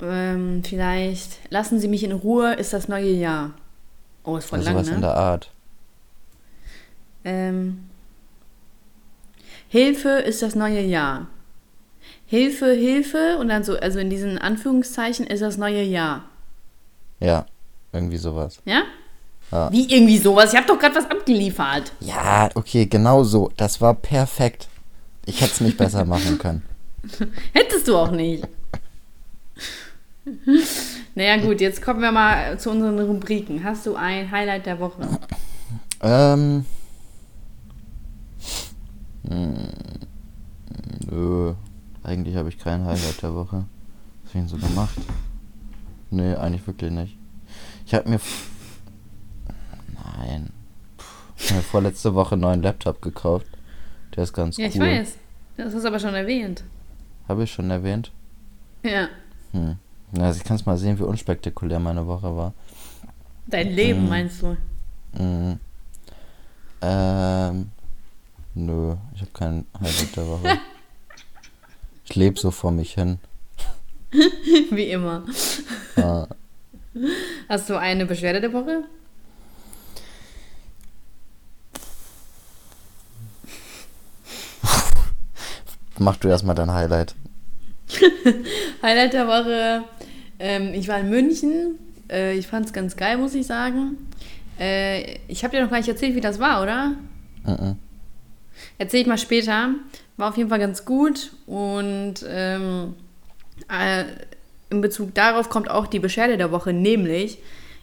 ähm, vielleicht lassen Sie mich in Ruhe, ist das neue Jahr. Oh, ist voll Oder lang, sowas in ne? der Art. Ähm, Hilfe ist das neue Jahr. Hilfe, Hilfe und dann so, also in diesen Anführungszeichen ist das neue Jahr. Ja, irgendwie sowas. Ja? Ja. Wie irgendwie sowas? Ich habe doch gerade was abgeliefert. Ja, okay, genau so. Das war perfekt. Ich hätte es nicht besser machen können. Hättest du auch nicht. naja, gut, jetzt kommen wir mal zu unseren Rubriken. Hast du ein Highlight der Woche? Ähm. hm, Nö. Eigentlich habe ich kein Highlight der Woche. Was hab ich denn so gemacht? Nee, eigentlich wirklich nicht. Ich habe mir. Nein. Ich habe mir vorletzte Woche einen neuen Laptop gekauft. Der ist ganz Ja, cool. ich weiß. Das hast du aber schon erwähnt. Habe ich schon erwähnt? Ja. Hm. Ja, Also ich kann es mal sehen, wie unspektakulär meine Woche war. Dein Leben, Mhm. meinst du? Mhm. Ähm. Nö, ich habe kein Highlight der Woche. ich lebe so vor mich hin. Wie immer. Ah, Hast du eine Beschwerde der Woche? mach du erstmal dein Highlight. Highlight der Woche. Ähm, ich war in München. Äh, ich fand es ganz geil, muss ich sagen. Äh, ich habe dir noch gar nicht erzählt, wie das war, oder? Mhm. Erzähl ich mal später. War auf jeden Fall ganz gut. Und ähm, äh, in Bezug darauf kommt auch die Beschwerde der Woche, nämlich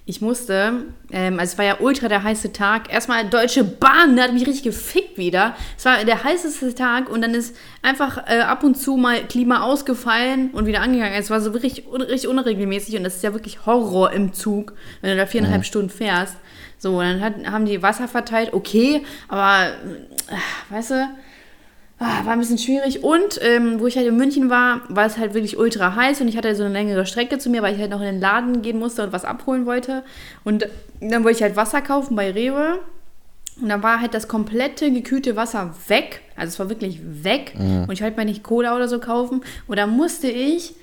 ich musste, ähm, also es war ja ultra der heiße Tag, erstmal Deutsche Bahn, der hat mich richtig gefickt wieder. Es war der heißeste Tag und dann ist einfach äh, ab und zu mal Klima ausgefallen und wieder angegangen. Es war so richtig, richtig unregelmäßig und das ist ja wirklich Horror im Zug, wenn du da viereinhalb Stunden fährst. So, dann hat, haben die Wasser verteilt, okay, aber, äh, weißt du, war ein bisschen schwierig. Und ähm, wo ich halt in München war, war es halt wirklich ultra heiß und ich hatte so eine längere Strecke zu mir, weil ich halt noch in den Laden gehen musste und was abholen wollte. Und dann wollte ich halt Wasser kaufen bei Rewe. Und dann war halt das komplette gekühlte Wasser weg. Also es war wirklich weg. Und ich wollte mir nicht Cola oder so kaufen. Und da musste ich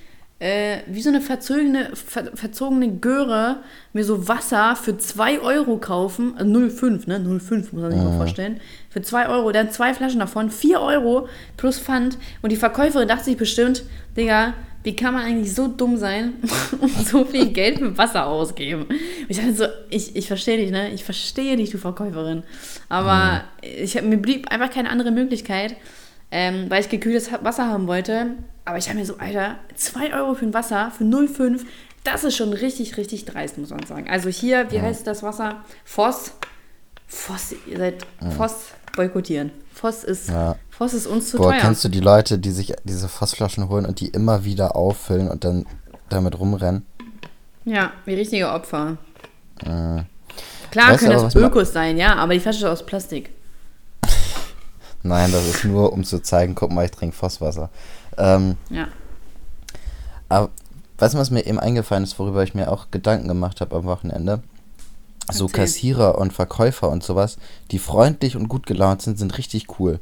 äh, wie so eine verzogene, ver, verzogene Göre mir so Wasser für 2 Euro kaufen. Also 0,5, ne? 0,5 muss man sich mal vorstellen. Für 2 Euro, dann zwei Flaschen davon, 4 Euro plus Pfand. Und die Verkäuferin dachte sich bestimmt, Digga, wie kann man eigentlich so dumm sein und so viel Geld für Wasser ausgeben? Und ich dachte so, ich, ich verstehe dich, ne? Ich verstehe dich, du Verkäuferin. Aber ich, hab- mir blieb einfach keine andere Möglichkeit, ähm, weil ich gekühltes Wasser haben wollte. Aber ich habe mir so, Alter, 2 Euro für ein Wasser, für 0,5, das ist schon richtig, richtig dreist, muss man sagen. Also hier, wie heißt das Wasser? Voss. Voss, ihr seid Voss boykottieren. Voss ist, Ja. Voss ist uns zu Boah, teuer. kennst du die Leute, die sich diese Fassflaschen holen und die immer wieder auffüllen und dann damit rumrennen? Ja, wie richtige Opfer. Äh, Klar Weißt können aber, das Ökos sein, ja, aber die Flasche ist aus Plastik. nein, das ist nur, um zu zeigen, guck mal, ich trinke Fosswasser. Ähm, Ja. aber weißt du, was mir eben eingefallen ist, worüber ich mir auch Gedanken gemacht habe am Wochenende? So Erzähl. Kassierer und Verkäufer und sowas, die freundlich und gut gelaunt sind, sind richtig cool.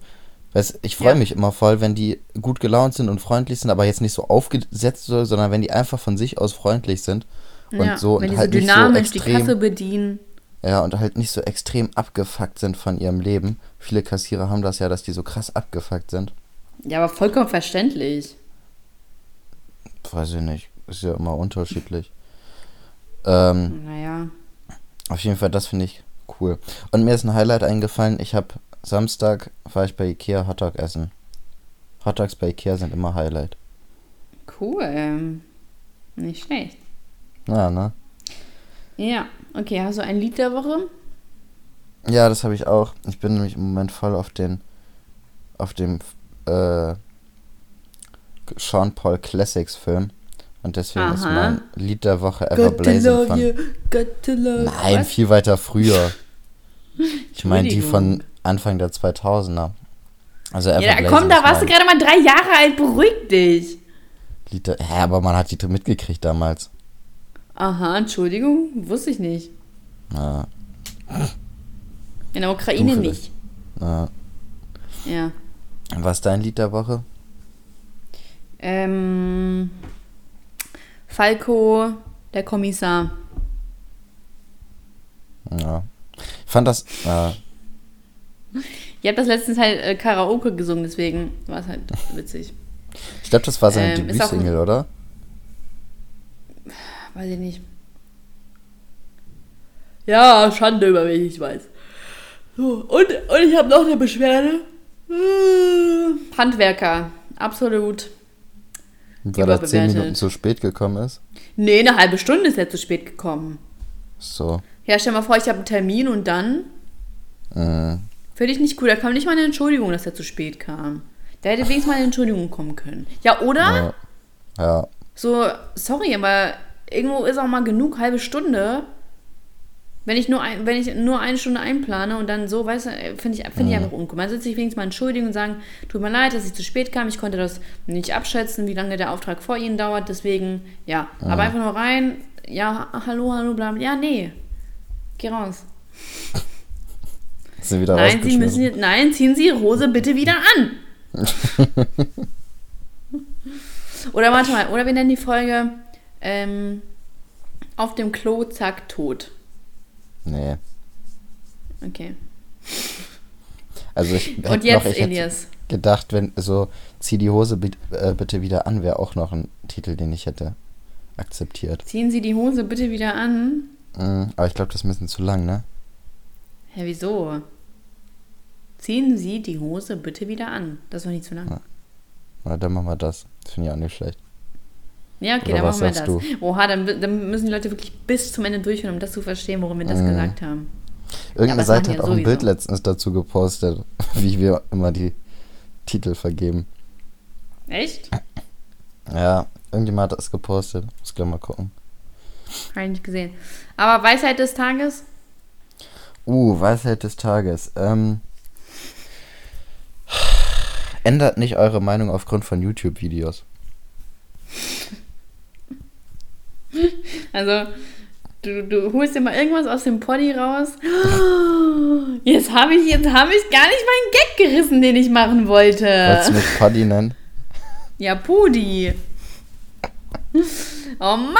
Weißt, ich freue Ja. mich immer voll, wenn die gut gelaunt sind und freundlich sind, aber jetzt nicht so aufgesetzt, so, sondern wenn die einfach von sich aus freundlich sind und ja. so Wenn und die halt so nicht so dynamisch die extrem, Kasse bedienen. ja und halt nicht so extrem abgefuckt sind von ihrem Leben. Viele Kassierer haben das ja, dass die so krass abgefuckt sind. Ja, aber vollkommen verständlich. Weiß ich nicht, ist ja immer unterschiedlich. Ähm, Naja. Auf jeden Fall, das finde ich cool. Und mir ist ein Highlight eingefallen. Ich habe Samstag war ich bei Ikea Hotdog essen. Hotdogs bei Ikea sind immer Highlight. Cool. Nicht schlecht. Ja, ne? Ja, okay, hast du ein Lied der Woche? Ja, das habe ich auch. Ich bin nämlich im Moment voll auf den auf dem äh, Sean Paul Classics Film Und deswegen ist Aha. mein Lied der Woche Ever Blazing von. you, got to love Nein, Was? viel weiter früher. Ich meine die von. Anfang der 2000er. Also Ever Ja, komm, da ist warst du gerade mal drei Jahre alt, beruhig dich. Lied der, Hä, aber man hat die mitgekriegt damals. Aha, Entschuldigung, wusste ich nicht. Ja, In der Ukraine nicht. ja. Ja. Was ist dein Lied der Woche? Ähm, Falco, der Kommissar. Ja. Ich fand das. Äh, Ihr habt das letztens halt äh, Karaoke gesungen, deswegen war es halt witzig. ich glaube, das war seine Ähm, Debütsingle, oder? Weiß ich nicht. Ja, Schande über mich, ich weiß. So, und, und ich habe noch eine Beschwerde. Äh, Handwerker, absolut. Weil er zehn. Minuten zu spät gekommen ist. Nee, eine halbe Stunde ist er zu spät gekommen. So. Ja, stell mal vor, ich habe einen Termin und dann. Äh, Finde ich nicht cool. Da kam nicht mal eine Entschuldigung, dass er zu spät kam. Da hätte wenigstens mal eine Entschuldigung kommen können. Ja, oder? ja. ja. So, sorry, aber irgendwo ist auch mal genug, halbe Stunde. Wenn ich nur, ein, wenn ich nur eine Stunde einplane und dann so, weißt du, finde ich, find ich einfach uncool. Man sollte sich wenigstens mal entschuldigen und sagen, tut mir leid, dass ich zu spät kam, ich konnte das nicht abschätzen, wie lange der Auftrag vor Ihnen dauert, deswegen, ja. Aber einfach nur rein, ja, ha- hallo, hallo, bla, bla. ja, nee, geh raus. Sie wieder Nein, Sie müssen, nein, ziehen Sie Ihre Hose bitte wieder an. oder warte mal, oder wir nennen die Folge ähm, auf dem Klo, zack, tot. Nee. Okay. Also ich hätte Und jetzt, noch, ich Elias. gedacht, wenn so, zieh die Hose äh, bitte wieder an, wäre auch noch ein Titel, den ich hätte akzeptiert. Ziehen Sie die Hose bitte wieder an. Mhm, aber ich glaube, das ist ein bisschen zu lang, ne? Hä, wieso? Ziehen Sie die Hose bitte wieder an. Das war nicht zu lang. Ja. Oder dann machen wir das. Das finde ich auch nicht schlecht. Ja, okay, Oder dann machen wir das. sagst Oha, dann, dann müssen die Leute wirklich bis zum Ende durchhören, um das zu verstehen, warum wir das Mhm. gesagt haben. Irgendeine Seite hat auch ja ein Bild sowieso. letztens dazu gepostet, wie wir immer die Titel vergeben. Echt? Ja, irgendjemand hat das gepostet. Muss gleich mal gucken. Habe ich nicht gesehen. Aber Weisheit des Tages? Uh, Weisheit des Tages. Ähm, ändert nicht eure Meinung aufgrund von YouTube-Videos. Also, du, du holst dir mal irgendwas aus dem Poddy raus. Jetzt habe ich, jetzt habe ich gar nicht meinen Gag gerissen, den ich machen wollte. Du mich Poddy nennen? Ja, Pudi. Oh Mann,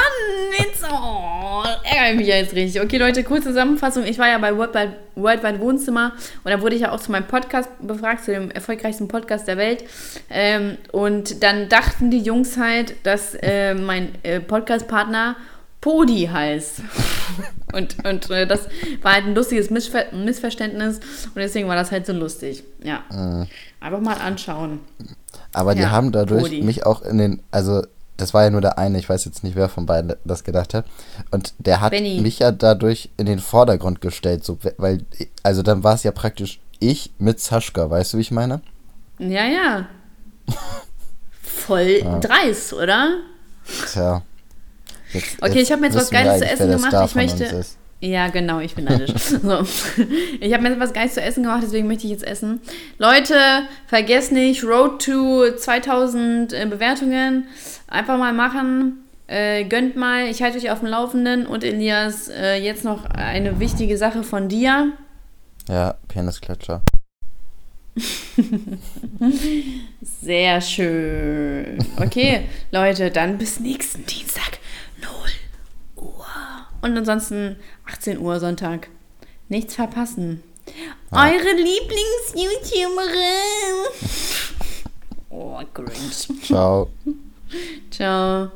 jetzt oh, ärgere ich mich ja jetzt richtig. Okay, Leute, kurze Zusammenfassung. Ich war ja bei Worldwide, Worldwide Wohnzimmer und da wurde ich ja auch zu meinem Podcast befragt, zu dem erfolgreichsten Podcast der Welt. Ähm, und dann dachten die Jungs halt, dass äh, mein äh, Podcast-Partner Podi heißt. und und äh, das war halt ein lustiges Missver Missverständnis und deswegen war das halt so lustig. Ja. Mhm. Einfach mal anschauen. Aber die Ja, haben dadurch Podi. mich auch in den, also das war ja nur der eine, ich weiß jetzt nicht, wer von beiden das gedacht hat. Und der hat Benny. mich ja dadurch in den Vordergrund gestellt, so, weil, also dann war es ja praktisch ich mit Saschka, weißt du, wie ich meine? Ja, ja. Voll dreist, oder? Tja. Jetzt, Okay, ich habe mir jetzt was Geiles zu essen gemacht. Ich möchte. Ja, genau, ich bin neidisch. so. Ich habe mir jetzt was Geiles zu essen gemacht, deswegen möchte ich jetzt essen. Leute, vergesst nicht, Road to 2000 äh, Bewertungen. Einfach mal machen. Äh, gönnt mal, ich halte euch auf dem Laufenden. Und Elias, äh, jetzt noch eine wichtige Sache von dir. Ja, Penisklatscher. Sehr schön. Okay, Leute, dann bis nächsten Dienstag. 0 Uhr. Und ansonsten 18 Uhr Sonntag. Nichts verpassen. Eure Lieblings-YouTuberin. Oh, cringe. Ciao. Ciao.